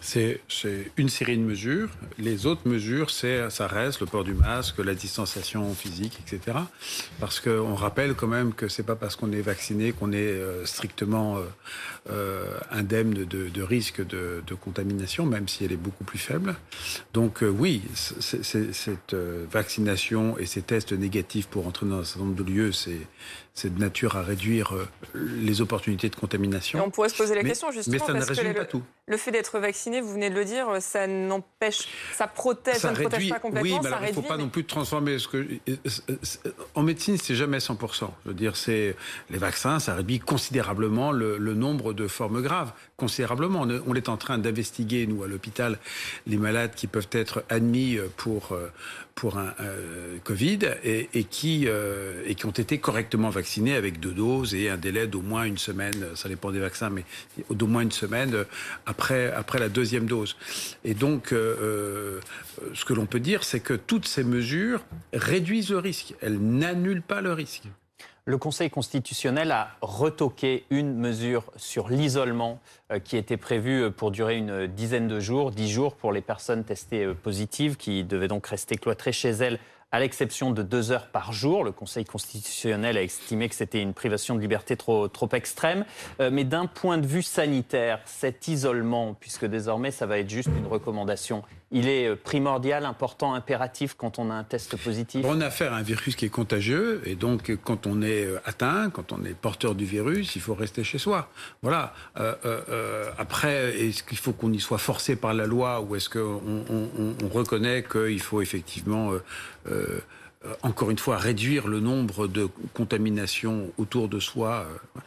C'est une série de mesures. Les autres mesures, ça reste le port du masque, la distanciation physique, etc. Parce qu'on rappelle quand même que c'est pas parce qu'on est vacciné qu'on est euh, strictement euh, euh, indemne de, de risque de, contamination, même si elle est beaucoup plus faible. Donc oui, cette vaccination et ces tests négatifs pour entrer dans un certain nombre de lieux, c'est c'est de nature à réduire les opportunités de contamination. on pourrait se poser la question justement mais ça parce ne résume que pas tout. le fait d'être vacciné, vous venez de le dire, ça n'empêche, ça protège, ça, ne protège pas complètement. Oui, mais il ne faut pas non plus transformer. Ce que, en médecine, c'est jamais 100%. Je veux dire, c'est les vaccins, ça réduit considérablement le, nombre de formes graves, considérablement. On est en train d'investiguer, nous, à l'hôpital, les malades qui peuvent être admis pour pour un euh, Covid et, qui, euh, et qui ont été correctement vaccinés avec deux doses et un délai d'au moins une semaine, ça dépend des vaccins, mais d'au moins une semaine après, après la deuxième dose. Et donc, euh, ce que l'on peut dire, c'est que toutes ces mesures réduisent le risque, elles n'annulent pas le risque. Le Conseil constitutionnel a retoqué une mesure sur l'isolement euh, qui était prévue pour durer une dizaine de jours, dix jours pour les personnes testées euh, positives qui devaient donc rester cloîtrées chez elles à l'exception de deux heures par jour. Le Conseil constitutionnel a estimé que c'était une privation de liberté trop, trop extrême. Euh, mais d'un point de vue sanitaire, cet isolement, puisque désormais ça va être juste une recommandation, il est euh, primordial, important, impératif quand on a un test positif On a affaire à un virus qui est contagieux, et donc quand on est euh, atteint, quand on est porteur du virus, il faut rester chez soi. Voilà. après, est-ce qu'il faut qu'on y soit forcé par la loi, ou est-ce qu'on on, reconnaît qu'il faut effectivement euh, encore une fois, réduire le nombre de contaminations autour de soi. Euh,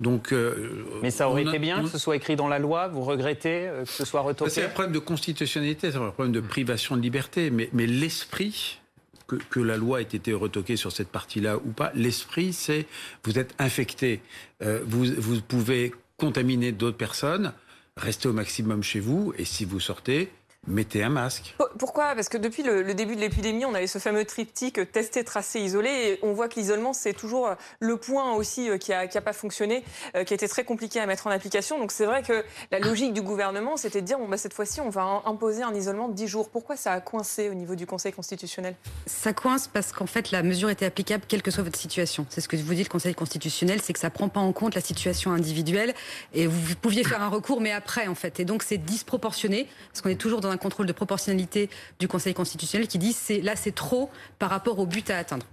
donc, euh, Mais ça aurait été bien que ce soit écrit dans la loi. Vous regrettez que ce soit retoqué C'est un problème de constitutionnalité, c'est un problème de privation de liberté. Mais, mais l'esprit, que, que, la loi ait été retoquée sur cette partie-là ou pas, l'esprit, c'est vous êtes infecté, vous, vous pouvez contaminer d'autres personnes, restez au maximum chez vous, et si vous sortez, mettez un masque. Pourquoi? Parce que depuis le, début de l'épidémie, on avait ce fameux triptyque tester, tracer, isoler. Et on voit que l'isolement, c'est toujours le point aussi euh, qui n'a a pas fonctionné, euh, qui a été très compliqué à mettre en application. Donc c'est vrai que la logique du gouvernement, c'était de dire, bon, bah, cette fois-ci, on va imposer un isolement de 10 jours. Pourquoi ça a coincé au niveau du Conseil constitutionnel? Ça coince parce qu'en fait, la mesure était applicable quelle que soit votre situation. C'est ce que vous dit le Conseil constitutionnel, c'est que ça ne prend pas en compte la situation individuelle. Et vous pouviez faire un recours, mais après, en fait. Et donc c'est disproportionné, parce qu'on est toujours dans un contrôle de proportionnalité du Conseil constitutionnel qui dit c'est là c'est trop par rapport au but à atteindre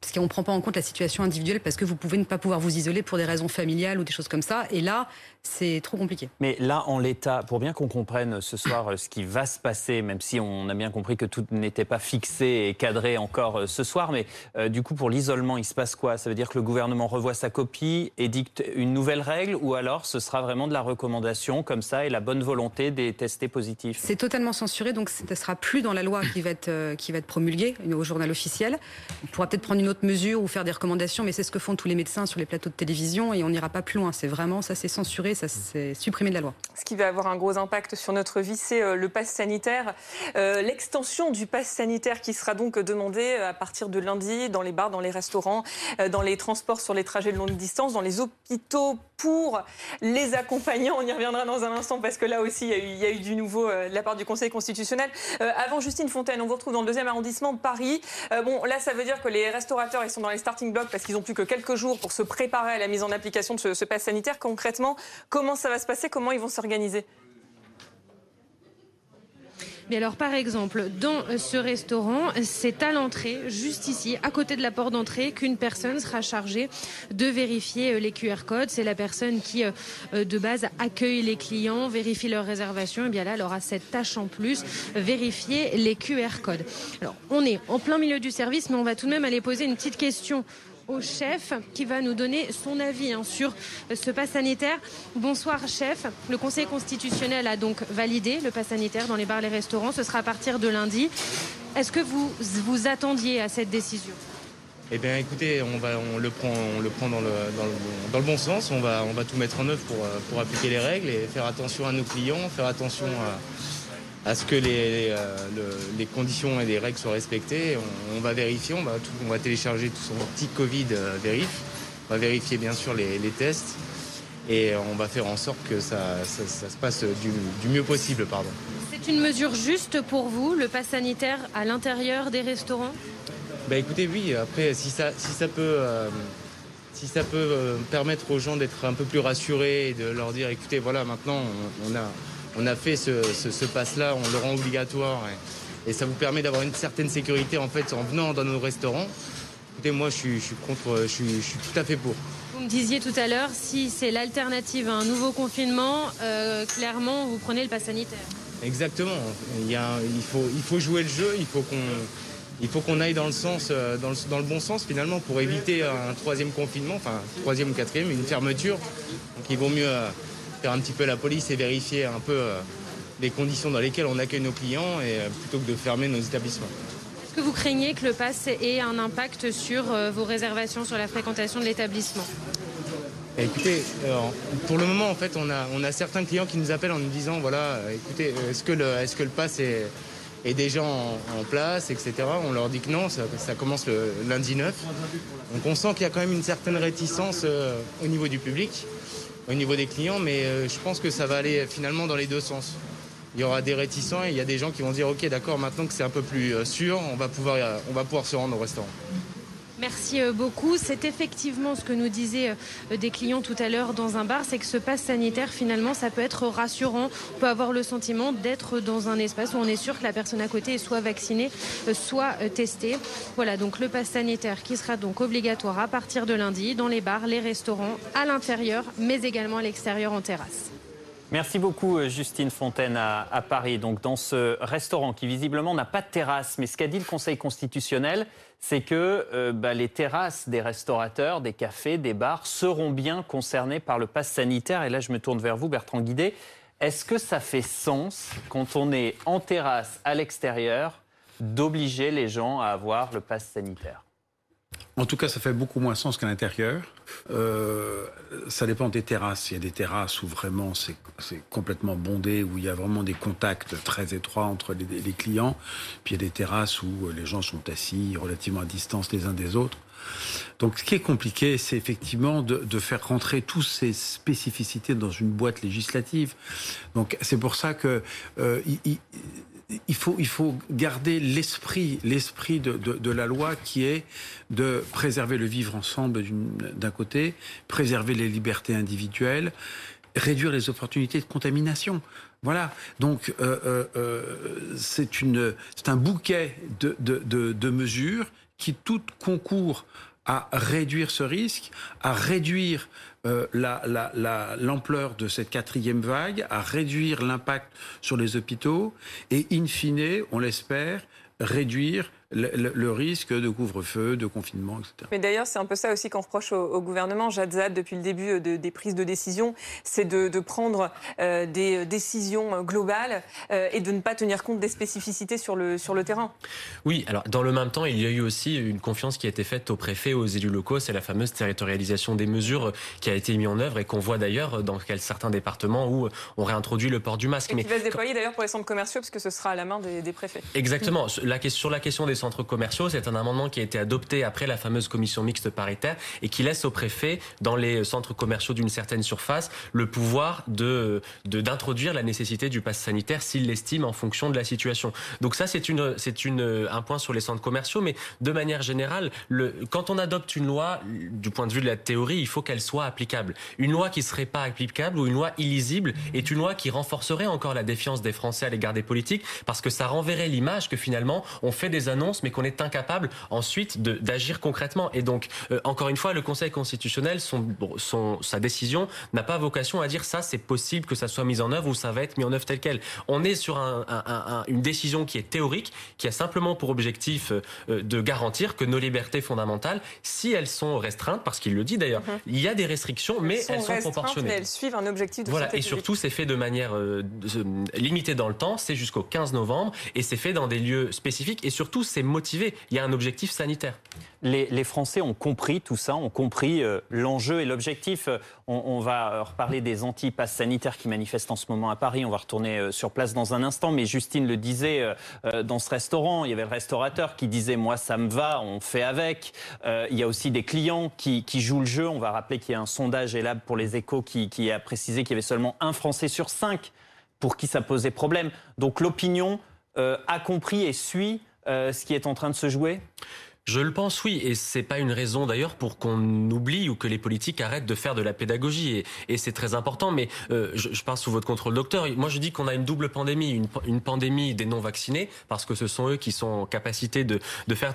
parce qu'on ne prend pas en compte la situation individuelle parce que vous pouvez ne pas pouvoir vous isoler pour des raisons familiales ou des choses comme ça. Et là, c'est trop compliqué. Mais là, en l'état, pour bien qu'on comprenne ce soir euh, ce qui va se passer, même si on a bien compris que tout n'était pas fixé et cadré encore euh, ce soir, mais euh, du coup, pour l'isolement, il se passe quoi? Ça veut dire que le gouvernement revoit sa copie et dicte une nouvelle règle ou alors ce sera vraiment de la recommandation comme ça et la bonne volonté des testés positifs? C'est totalement censuré, donc ce ne sera plus dans la loi qui va être, qui va être promulguée au journal officiel. On pourra peut-être prendre une autre mesure ou faire des recommandations, mais c'est ce que font tous les médecins sur les plateaux de télévision et on n'ira pas plus loin. C'est vraiment, ça c'est censuré, ça c'est supprimé de la loi. Ce qui va avoir un gros impact sur notre vie, c'est euh, le pass sanitaire. Euh, l'extension du pass sanitaire qui sera donc demandé euh, à partir de lundi dans les bars, dans les restaurants, dans les transports sur les trajets de longue distance, dans les hôpitaux pour les accompagnants. On y reviendra dans un instant parce que là aussi, il y a eu, du nouveau de la part du Conseil constitutionnel. avant Justine Fontaine, on vous retrouve dans le deuxième arrondissement de Paris. bon, là, ça veut dire que les restaurateurs, ils sont dans les starting blocks parce qu'ils n'ont plus que quelques jours pour se préparer à la mise en application de ce, ce pass sanitaire. Concrètement, comment ça va se passer? Comment ils vont s'organiser? Mais alors, par exemple, dans ce restaurant, c'est à l'entrée, juste ici, à côté de la porte d'entrée, qu'une personne sera chargée de vérifier euh, les QR codes. C'est la personne qui, euh, euh, de base, accueille les clients, vérifie leurs réservations. Et bien là, elle aura cette tâche en plus, vérifier les QR codes. Alors, on est en plein milieu du service, mais on va tout de même aller poser une petite question au chef qui va nous donner son avis hein, sur ce pass sanitaire. Bonsoir chef. Le Conseil constitutionnel a donc validé le pass sanitaire dans les bars et les restaurants. Ce sera à partir de lundi. Est-ce que vous vous attendiez à cette décision? Eh bien, écoutez, on, va, on le prend, on le prend dans, le, dans, le, bon sens. On va, on va tout mettre en œuvre pour, pour appliquer les règles et faire attention à nos clients, faire attention à, à ce que les, euh, les, conditions et les règles soient respectées. On, va vérifier, on va, on va télécharger tout son petit Covid euh, vérif. On va vérifier bien sûr les, les, tests et on va faire en sorte que ça, ça, se passe du, du mieux possible. Pardon. C'est une mesure juste pour vous, le pass sanitaire à l'intérieur des restaurants? Bah écoutez, oui, après, si ça, si ça peut, euh, si ça peut euh, permettre aux gens d'être un peu plus rassurés et de leur dire, écoutez, voilà, maintenant, on, a, on a fait ce, ce, pass-là, on le rend obligatoire et, ça vous permet d'avoir une certaine sécurité en fait en venant dans nos restaurants. Écoutez, moi, je suis, je suis contre, je suis, je suis, tout à fait pour. Vous me disiez tout à l'heure, si c'est l'alternative à un nouveau confinement, euh, clairement, vous prenez le pass sanitaire. Exactement. Il, y a, il, faut, il faut jouer le jeu, il faut qu'on il faut qu'on aille dans le sens, euh, dans le, bon sens finalement pour éviter un troisième confinement, enfin troisième ou quatrième, une fermeture. Donc il vaut mieux euh, faire un petit peu la police et vérifier un peu euh, les conditions dans lesquelles on accueille nos clients et plutôt que de fermer nos établissements. Est-ce que vous craignez que le pass ait un impact sur vos réservations, sur la fréquentation de l'établissement? Écoutez, pour le moment, en fait, on a, on a certains clients qui nous appellent en nous disant, voilà, écoutez, est-ce que, le, que pass est, gens en, place, etc. On leur dit que non, ça, commence le lundi 9. Donc on sent qu'il y a quand même une certaine réticence euh, au niveau du public, au niveau des clients, mais euh, je pense que ça va aller finalement dans les deux sens. Il y aura des réticents et il y a des gens qui vont dire ok d'accord maintenant que c'est un peu plus euh, sûr, on va pouvoir, on va pouvoir se rendre au restaurant. Merci euh, beaucoup. C'est effectivement ce que nous disaient euh, des clients tout à l'heure dans un bar, c'est que ce pass sanitaire, finalement, ça peut être rassurant. On peut avoir le sentiment d'être dans un espace où on est sûr que la personne à côté est soit vaccinée, euh, soit testée. Voilà, donc le pass sanitaire qui sera donc obligatoire à partir de lundi dans les bars, les restaurants, à l'intérieur, mais également à l'extérieur en terrasse. Merci beaucoup Justine Fontaine à, à, Paris. Donc dans ce restaurant qui visiblement n'a pas de terrasse, mais ce qu'a dit le Conseil constitutionnel, c'est que euh, bah, les terrasses des restaurateurs, des cafés, des bars seront bien concernés par le pass sanitaire. Et là, je me tourne vers vous, Bertrand Guidet. Est-ce que ça fait sens, quand on est en terrasse à l'extérieur, d'obliger les gens à avoir le pass sanitaire? En tout cas, ça fait beaucoup moins sens qu'à l'intérieur. Euh, ça dépend des terrasses. Il y a des terrasses où vraiment c'est complètement bondé, où il y a vraiment des contacts très étroits entre les, clients. Puis il y a des terrasses où les gens sont assis relativement à distance les uns des autres. Donc, ce qui est compliqué, c'est effectivement de, faire rentrer toutes ces spécificités dans une boîte législative. Donc, c'est pour ça que euh, faut, il faut garder l'esprit, l'esprit de, de, la loi qui est de préserver le vivre ensemble d'un côté, préserver les libertés individuelles, réduire les opportunités de contamination. Voilà. Donc, euh, euh, euh c'est une, c'est un bouquet de, de, de, mesures qui toutes concourent à réduire ce risque, à réduire euh, l'ampleur de cette quatrième vague, à réduire l'impact sur les hôpitaux et, in fine, on l'espère, réduire le, risque de couvre-feu, de confinement, etc. Mais d'ailleurs, c'est un peu ça aussi qu'on reproche au, gouvernement. Jadzad, depuis le début euh, des prises de décision, c'est de, prendre euh, des décisions globales euh, et de ne pas tenir compte des spécificités sur le, sur le terrain. Oui, alors dans le même temps, il y a eu aussi une confiance qui a été faite aux préfets, aux élus locaux. C'est la fameuse territorialisation des mesures qui a été mise en œuvre et qu'on voit d'ailleurs dans certains départements où on réintroduit le port du masque. Et Mais qui va se déployer d'ailleurs pour les centres commerciaux, parce que ce sera à la main des, préfets. Exactement. La, sur la question des centres commerciaux. C'est un amendement qui a été adopté après la fameuse commission mixte paritaire et qui laisse au préfet, dans les centres commerciaux d'une certaine surface, le pouvoir de d'introduire la nécessité du pass sanitaire s'il l'estime en fonction de la situation. Donc ça, c'est un point sur les centres commerciaux, mais de manière générale, le, quand on adopte une loi, du point de vue de la théorie, il faut qu'elle soit applicable. Une loi qui serait pas applicable ou une loi illisible est une loi qui renforcerait encore la défiance des Français à l'égard des politiques parce que ça renverrait l'image que finalement on fait des annonces annonce, mais qu'on est incapable ensuite d'agir concrètement. Et donc, euh, encore une fois, le Conseil constitutionnel, son, son, sa décision n'a pas vocation à dire ça, c'est possible que ça soit mis en œuvre ou ça va être mis en œuvre tel quel. On est sur un, un, une décision qui est théorique, qui a simplement pour objectif euh, de garantir que nos libertés fondamentales, si elles sont restreintes, parce qu'il le dit d'ailleurs, mhm. il y a des restrictions, mais elles sont, proportionnées. Mais elles suivent un objectif de Voilà, et surtout, c'est fait de manière euh, limitée dans le temps, c'est jusqu'au 15 novembre, et c'est fait dans des lieux spécifiques, et surtout, c'est motivé. Il y a un objectif sanitaire les, Français ont compris tout ça, ont compris euh, l'enjeu et l'objectif. Euh, on, va euh, reparler des anti-passes sanitaires qui manifestent en ce moment à Paris. On va retourner sur place dans un instant. Mais Justine le disait dans ce restaurant, il y avait le restaurateur qui disait Moi, ça me va, on fait avec. il y a aussi des clients qui, jouent le jeu. On va rappeler qu'il y a un sondage ELAB pour les échos qui, qui a précisé qu'il y avait seulement un Français sur cinq pour qui ça posait problème. Donc l'opinion a compris et suit ce qui est en train de se jouer? Je le pense, oui, et c'est pas une raison d'ailleurs pour qu'on oublie ou que les politiques arrêtent de faire de la pédagogie, et, c'est très important. Mais euh, je, je parle sous votre contrôle, docteur. Moi, je dis qu'on a une double pandémie, une, pandémie des non vaccinés, parce que ce sont eux qui sont en capacité de, faire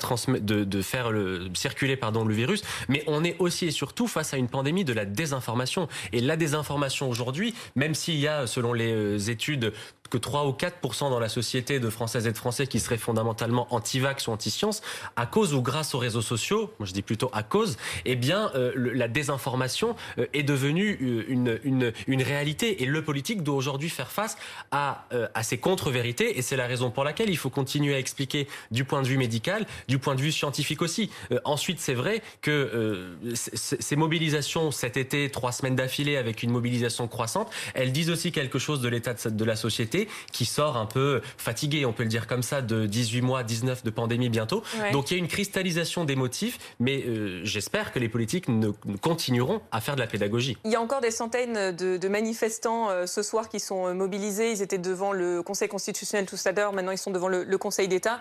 circuler, le virus. Mais on est aussi et surtout face à une pandémie de la désinformation. Et la désinformation aujourd'hui, même s'il y a, selon les euh, études, que 3 ou 4% dans la société de Françaises et de Français qui seraient fondamentalement anti-vax ou anti-science, à cause ou grâce aux réseaux sociaux, moi je dis plutôt à cause, eh bien euh, la désinformation euh, est devenue euh, une, une, réalité. Et le politique doit aujourd'hui faire face à, à ces contre-vérités. Et c'est la raison pour laquelle il faut continuer à expliquer du point de vue médical, du point de vue scientifique aussi. ensuite, c'est vrai que ces mobilisations cet été, trois semaines d'affilée avec une mobilisation croissante, elles disent aussi quelque chose de l'état de la société qui sort un peu fatigué, on peut le dire comme ça, de 18 mois, 19 de pandémie bientôt. Donc il y a une cristallisation des motifs, mais euh, j'espère que les politiques ne, continueront à faire de la pédagogie. Il y a encore des centaines de, manifestants euh, ce soir qui sont euh, mobilisés. Ils étaient devant le Conseil constitutionnel tout à l'heure, maintenant ils sont devant le, Conseil d'État.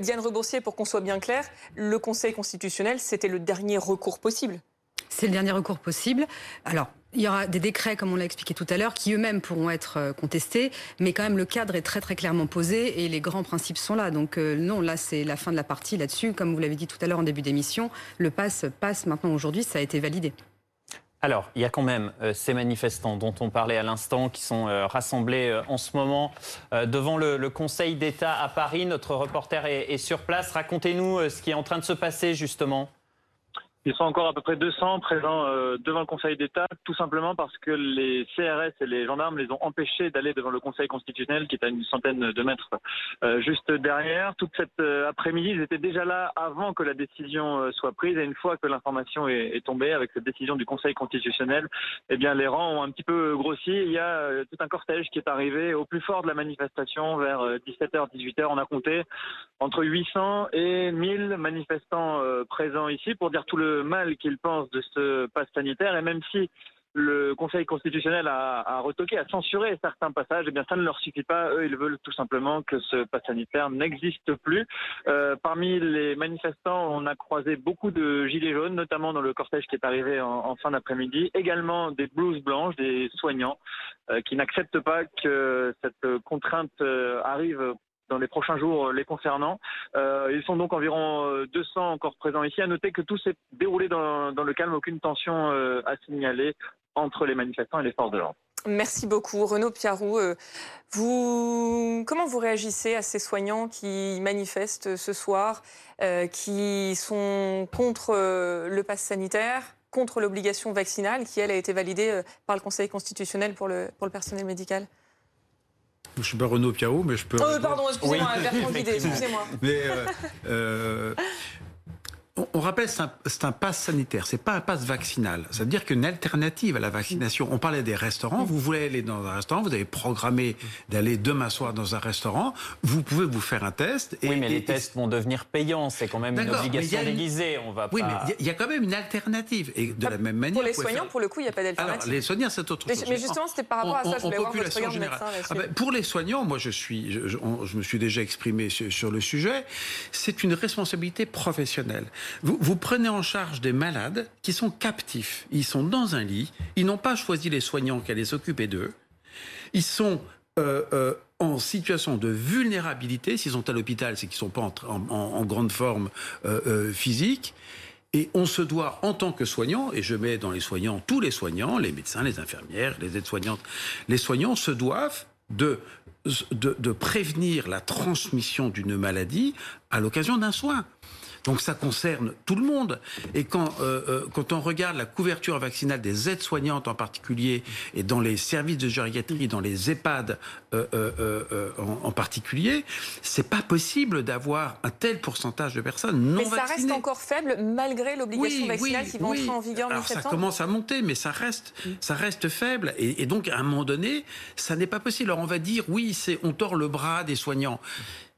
Diane Reboursier, pour qu'on soit bien clair, le Conseil constitutionnel, c'était le dernier recours possible. C'est le dernier recours possible. Alors, il y aura des décrets, comme on l'a expliqué tout à l'heure, qui eux-mêmes pourront être euh, contestés, mais quand même le cadre est très très clairement posé et les grands principes sont là. Donc euh, non, là c'est la fin de la partie là-dessus. Comme vous l'avez dit tout à l'heure en début d'émission, le pass passe maintenant aujourd'hui, ça a été validé. Alors, il y a quand même euh, ces manifestants dont on parlait à l'instant qui sont rassemblés en ce moment devant le, Conseil d'État à Paris. Notre reporter est sur place. Racontez-nous ce qui est en train de se passer justement. Ils sont encore à peu près 200 présents euh, devant le Conseil d'État, tout simplement parce que les CRS et les gendarmes les ont empêchés d'aller devant le Conseil constitutionnel, qui est à une centaine de mètres euh, juste derrière. Toute cette euh, après-midi, ils étaient déjà là avant que la décision soit prise. Et une fois que l'information est, tombée avec cette décision du Conseil constitutionnel, eh bien les rangs ont un petit peu grossi. Il y a tout un cortège qui est arrivé au plus fort de la manifestation vers 17h, 18h. On a compté entre 800 et 1000 manifestants présents ici pour dire tout le mal qu'ils pensent de ce pass sanitaire. Et même si le Conseil constitutionnel a, retoqué, a censuré certains passages, eh bien ça ne leur suffit pas. Eux, ils veulent tout simplement que ce pass sanitaire n'existe plus. Euh, parmi les manifestants, on a croisé beaucoup de gilets jaunes, notamment dans le cortège qui est arrivé en, fin d'après-midi. Également des blouses blanches, des soignants euh, qui n'acceptent pas que cette contrainte euh, arrive dans les prochains jours euh, les concernant. Euh, ils sont donc environ 200 euh, encore présents ici. À noter que tout s'est déroulé dans, le calme, aucune tension à signaler entre les manifestants et les forces de l'ordre. Merci beaucoup. Renaud Piarou, vous, comment vous réagissez à ces soignants qui manifestent ce soir, qui sont contre le pass sanitaire, contre l'obligation vaccinale qui, elle, a été validée par le Conseil constitutionnel pour le personnel médical? Je ne suis pas Renaud Piao, mais je peux. Oh, pardon, excusez-moi, Bertrand Guidé, excusez-moi. Mais euh, euh, on, rappelle, c'est un, un pass sanitaire, c'est pas un pass vaccinal. Ça veut dire qu'une alternative à la vaccination. On parlait des restaurants. Vous voulez aller dans un restaurant, vous avez programmé d'aller demain soir dans un restaurant. Vous pouvez vous faire un test. Et, oui, mais les tests vont devenir payants. C'est quand même une obligation déguisée. On va oui, mais il y, a quand même une alternative. Et de la même manière. Pour les soignants, pour le coup, il n'y a pas d'alternative. Alors, les soignants, c'est autre chose. Mais justement, c'était par rapport à ça. je voulais voir votre regard médecin ah ben, Pour les soignants, moi, je suis, je, je, me suis déjà exprimé sur, sur le sujet. C'est une responsabilité professionnelle. Vous, prenez en charge des malades qui sont captifs. Ils sont dans un lit, ils n'ont pas choisi les soignants qui allaient s'occuper d'eux. Ils sont en situation de vulnérabilité, s'ils sont à l'hôpital, c'est qu'ils ne sont pas en, grande forme physique. Et on se doit, en tant que soignant, et je mets dans les soignants tous les soignants, les médecins, les infirmières, les aides-soignantes, les soignants se doivent de, de prévenir la transmission d'une maladie à l'occasion d'un soin. Donc ça concerne tout le monde. Et quand, euh, euh, quand on regarde la couverture vaccinale des aides-soignantes en particulier, et dans les services de gériatrie, dans les EHPAD euh, en, particulier, c'est pas possible d'avoir un tel pourcentage de personnes non vaccinées. Mais ça reste encore faible malgré l'obligation vaccinale qui va entrer en vigueur en Ça commence à monter, mais ça reste, ça reste faible. Et, et donc à un moment donné, ça n'est pas possible. Alors on va dire oui, c'est on tord le bras des soignants.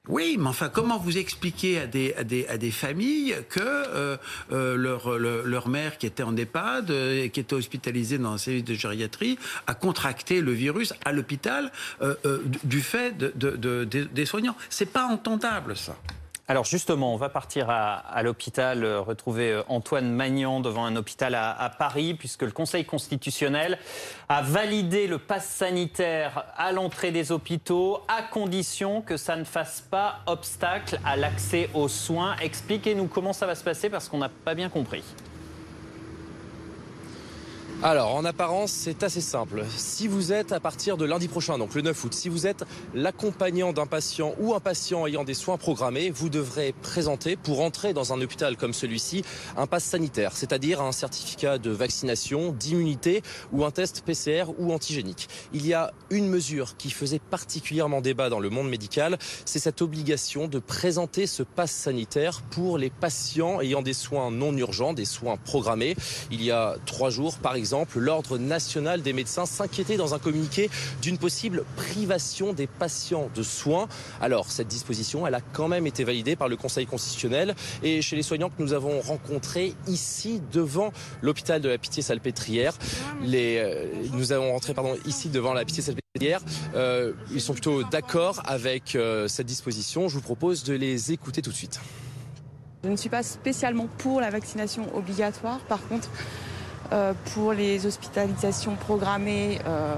Oui, mais enfin, comment vous expliquez à des, familles que euh, euh, leur, mère qui était en EHPAD euh, et qui était hospitalisée dans un service de gériatrie a contracté le virus à l'hôpital du fait de, de, des soignants? C'est pas entendable, ça. Alors justement, on va partir à, l'hôpital, euh, retrouver euh, Antoine Magnan devant un hôpital à, Paris, puisque le Conseil constitutionnel a validé le pass sanitaire à l'entrée des hôpitaux, à condition que ça ne fasse pas obstacle à l'accès aux soins. Expliquez-nous comment ça va se passer, parce qu'on n'a pas bien compris. Alors, en apparence, c'est assez simple. Si vous êtes à partir de lundi prochain, donc le 9 août, si vous êtes l'accompagnant d'un patient ou un patient ayant des soins programmés, vous devrez présenter, pour entrer dans un hôpital comme celui-ci, un pass sanitaire, c'est-à-dire un certificat de vaccination, d'immunité ou un test PCR ou antigénique. Il y a une mesure qui faisait particulièrement débat dans le monde médical, c'est cette obligation de présenter ce pass sanitaire pour les patients ayant des soins non urgents, des soins programmés. Il y a trois jours, par exemple, exemple, l'Ordre national des médecins s'inquiétait dans un communiqué d'une possible privation des patients de soins. Alors, cette disposition, elle a quand même été validée par le Conseil constitutionnel et chez les soignants que nous avons rencontrés ici devant l'hôpital de la Pitié-Salpêtrière, les, euh, nous avons rentré pardon, ici devant la Pitié-Salpêtrière, euh, ils sont plutôt d'accord avec euh, cette disposition. Je vous propose de les écouter tout de suite. Je ne suis pas spécialement pour la vaccination obligatoire. Par contre, euh, pour les hospitalisations programmées, euh,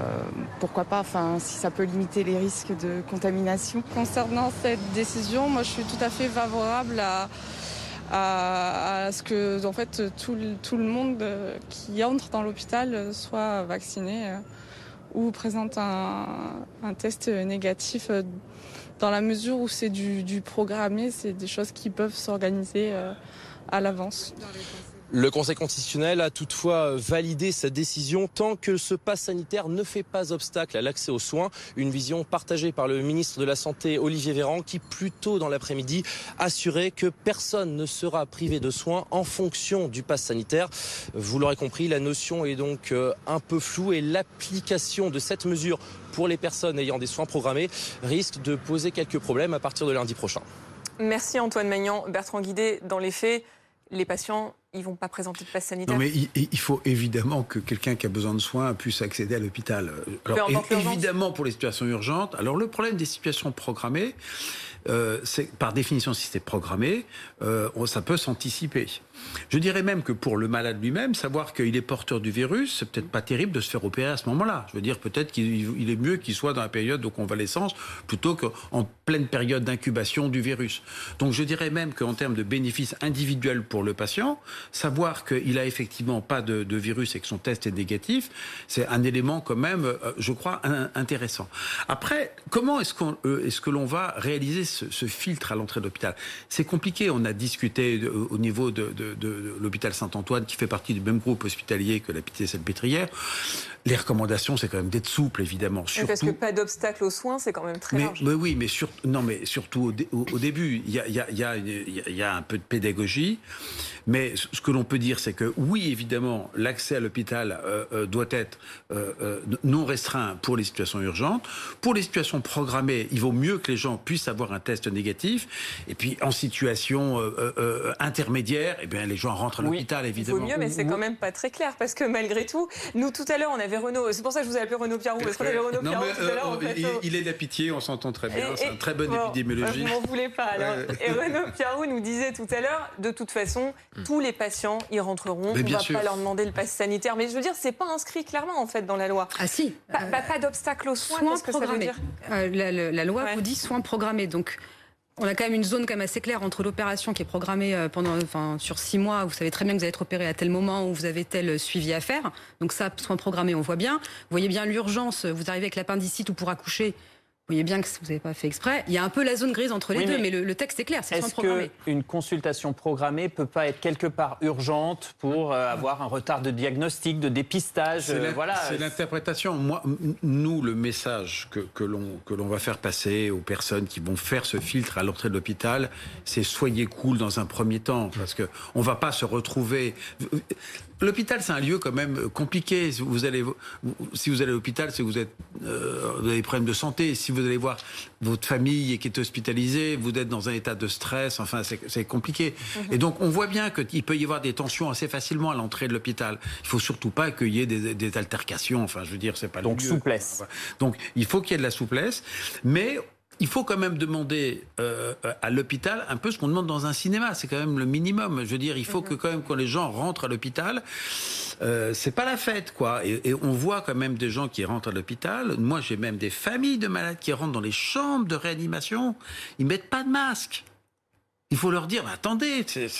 pourquoi pas, enfin, si ça peut limiter les risques de contamination. Concernant cette décision, moi je suis tout à fait favorable à, à, ce que en fait, tout, tout, le monde qui entre dans l'hôpital soit vacciné euh, ou présente un, un, test négatif dans la mesure où c'est du, du programmé, c'est des choses qui peuvent s'organiser à l'avance. Le Conseil constitutionnel a toutefois validé sa décision tant que ce pass sanitaire ne fait pas obstacle à l'accès aux soins. Une vision partagée par le ministre de la Santé Olivier Véran qui plus tôt dans l'après-midi assurait que personne ne sera privé de soins en fonction du pass sanitaire. Vous l'aurez compris, la notion est donc euh, un peu floue et l'application de cette mesure pour les personnes ayant des soins programmés risque de poser quelques problèmes à partir de lundi prochain. Merci Antoine Magnan. Bertrand Guidé, dans les faits, les patients ils vont pas présenter de passe sanitaire. Non, mais il, faut évidemment que quelqu'un qui a besoin de soins puisse accéder à l'hôpital. Alors, évidemment, pour les situations urgentes. Alors, le problème des situations programmées, euh, par définition, si c'est programmé, euh, ça peut s'anticiper. Je dirais même que pour le malade lui-même, savoir qu'il est porteur du virus, c'est peut-être pas terrible de se faire opérer à ce moment-là. Je veux dire, peut-être qu'il est mieux qu'il soit dans la période de convalescence plutôt qu'en pleine période d'incubation du virus. Donc je dirais même qu'en termes de bénéfices individuels pour le patient, savoir qu'il a effectivement pas de, virus et que son test est négatif, c'est un élément quand même, euh, je crois, intéressant. Après, comment est-ce est-ce que l'on va réaliser ce, filtre à l'entrée de l'hôpital C'est compliqué. On a discuté au niveau de de, l'hôpital Saint-Antoine, qui fait partie du même groupe hospitalier que la Pitié-Salpêtrière. Les recommandations, c'est quand même d'être souple, évidemment. Surtout... Parce que pas d'obstacle aux soins, c'est quand même très large. Mais oui, mais, non, mais surtout au, début, il y a, y, a, y a, un peu de pédagogie. Mais ce que l'on peut dire, c'est que oui, évidemment, l'accès à l'hôpital euh, euh, doit être euh, non restreint pour les situations urgentes. Pour les situations programmées, il vaut mieux que les gens puissent avoir un test négatif. Et puis en situation euh, intermédiaire, eh bien, les gens rentrent à l'hôpital, évidemment. Il vaut mieux, mais c'est quand même pas très clair parce que malgré tout, nous tout à l'heure, on avait Renaud. C'est pour ça que je vous ai appelé Renaud Pierrot parce qu'on avait Renaud Pierrot tout à l'heure. il, est d'apitié, on s'entend très bien. C'est un très bon, épidémiologiste. Vous m'en voulez pas. Alors. Et Renaud Pierrot nous disait tout à l'heure, de toute façon, hmm. tous les patients y rentreront. on ne va pas leur demander le pass sanitaire. Mais je veux dire, c'est pas inscrit clairement en fait dans la loi. Ah si. Pas, pas d'obstacle aux soins. Soins programmés. Euh, la, la, loi vous dit soins programmés. Donc on a quand même une zone quand même assez claire entre l'opération qui est programmée euh, pendant, enfin, sur six mois. Vous savez très bien que vous allez être opéré à tel moment où vous avez tel suivi à faire. Donc ça, soins programmés, on voit bien. Vous voyez bien l'urgence. Vous arrivez avec l'appendicite ou pour accoucher. Vous voyez bien que vous n'avez pas fait exprès. Il y a un peu la zone grise entre les deux, mais, le, texte est clair, c'est Est-ce qu'une consultation programmée peut pas être quelque part urgente pour euh, avoir un retard de diagnostic, de dépistage C'est euh, voilà. l'interprétation. Moi, nous, le message que, que l'on va faire passer aux personnes qui vont faire ce filtre à l'entrée de l'hôpital, c'est soyez cool dans un premier temps, parce que on va pas se retrouver. L'hôpital, c'est un lieu quand même compliqué. Vous allez, si vous allez à l'hôpital, c'est que vous, êtes, euh, vous avez des problèmes de santé. Si vous allez voir votre famille qui est hospitalisée, vous êtes dans un état de stress. Enfin, c'est compliqué. Mhm. Et donc, on voit bien qu'il peut y avoir des tensions assez facilement à l'entrée de l'hôpital. Il faut surtout pas qu'il y ait des, des, altercations. Enfin, je veux dire, c'est pas donc le souplesse. Donc, il faut qu'il y ait de la souplesse, mais il faut quand même demander euh, à l'hôpital un peu ce qu'on demande dans un cinéma. C'est quand même le minimum. Je veux dire, il faut que quand même quand les gens rentrent à l'hôpital, euh, c'est pas la fête, quoi. Et, et, on voit quand même des gens qui rentrent à l'hôpital. Moi, j'ai même des familles de malades qui rentrent dans les chambres de réanimation. Ils mettent pas de masque. Il faut leur dire, attendez, c'est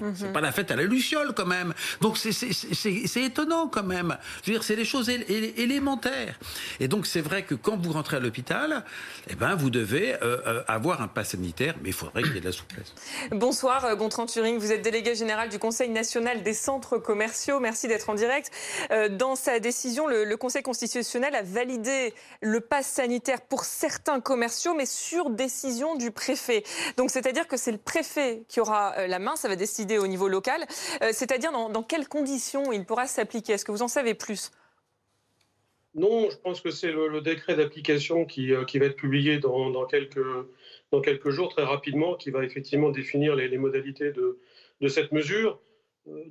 mhm. pas la fête à la luciole quand même. Donc c'est étonnant quand même. Je veux dire, c'est des choses élémentaires. Et donc c'est vrai que quand vous rentrez à l'hôpital, eh ben vous devez euh, euh, avoir un pass sanitaire, mais il faudrait qu'il y ait de la souplesse. Bonsoir, euh, Gontran Turing. Vous êtes délégué général du Conseil national des centres commerciaux. Merci d'être en direct. Dans sa décision, le, le Conseil constitutionnel a validé le pass sanitaire pour certains commerciaux, mais sur décision du préfet. Donc c'est-à-dire que c'est le préfet qui aura euh, la main, ça va décider au niveau local. Euh, c'est-à-dire dans, quelles conditions il pourra s'appliquer? Est-ce que vous en savez plus? Non, je pense que c'est le, décret d'application qui, euh, qui, va être publié dans, quelques, jours, très rapidement, qui va effectivement définir les, modalités de, de, cette mesure.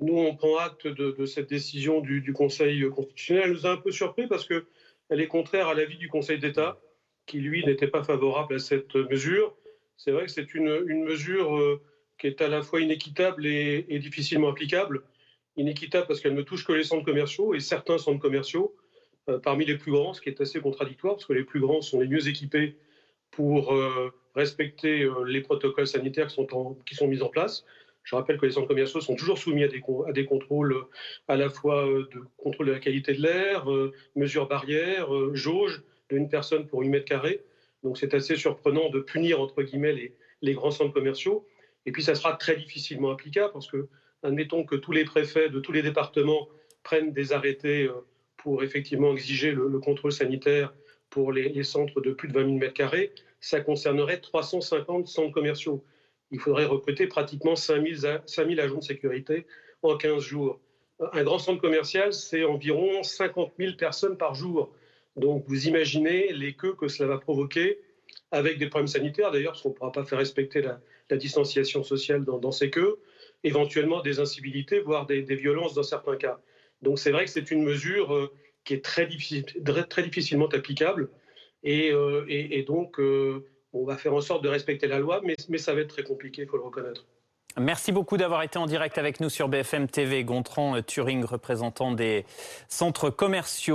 Nous, on prend acte de, cette décision du, du, Conseil constitutionnel. Elle nous a un peu surpris parce qu'elle est contraire à l'avis du Conseil d'État, qui, lui, n'était pas favorable à cette mesure c'est vrai que c'est une, mesure euh, qui est à la fois inéquitable et, difficilement applicable. Inéquitable parce qu'elle ne touche que les centres commerciaux et certains centres commerciaux, euh, parmi les plus grands, ce qui est assez contradictoire parce que les plus grands sont les mieux équipés pour euh, respecter les protocoles sanitaires qui sont, mis en place. Je rappelle que les centres commerciaux sont toujours soumis à des, à des contrôles à la fois de contrôle de la qualité de l'air, mesures barrières, jauge d'une personne pour 8 mètres carrés. Donc c'est assez surprenant de punir, entre guillemets, les, grands centres commerciaux. Et puis ça sera très difficilement applicable parce que, admettons que tous les préfets de tous les départements prennent des arrêtés euh, pour effectivement exiger le, contrôle sanitaire pour les, centres de plus de 20 000 m2, ça concernerait 350 centres commerciaux. Il faudrait recruter pratiquement 5 000, agents de sécurité en 15 jours. Un grand centre commercial, c'est environ 50 000 personnes par jour. Donc vous imaginez les queues que cela va provoquer avec des problèmes sanitaires d'ailleurs, parce qu'on ne pourra pas faire respecter la, distanciation sociale dans, ces queues, éventuellement des incivilités, voire des, violences dans certains cas. Donc c'est vrai que c'est une mesure euh, qui est très, difficilement applicable et, euh, donc euh, on va faire en sorte de respecter la loi, mais, mais ça va être très compliqué, il faut le reconnaître. Merci beaucoup d'avoir été en direct avec nous sur BFM TV. Gontran Turing, représentant des centres commerciaux.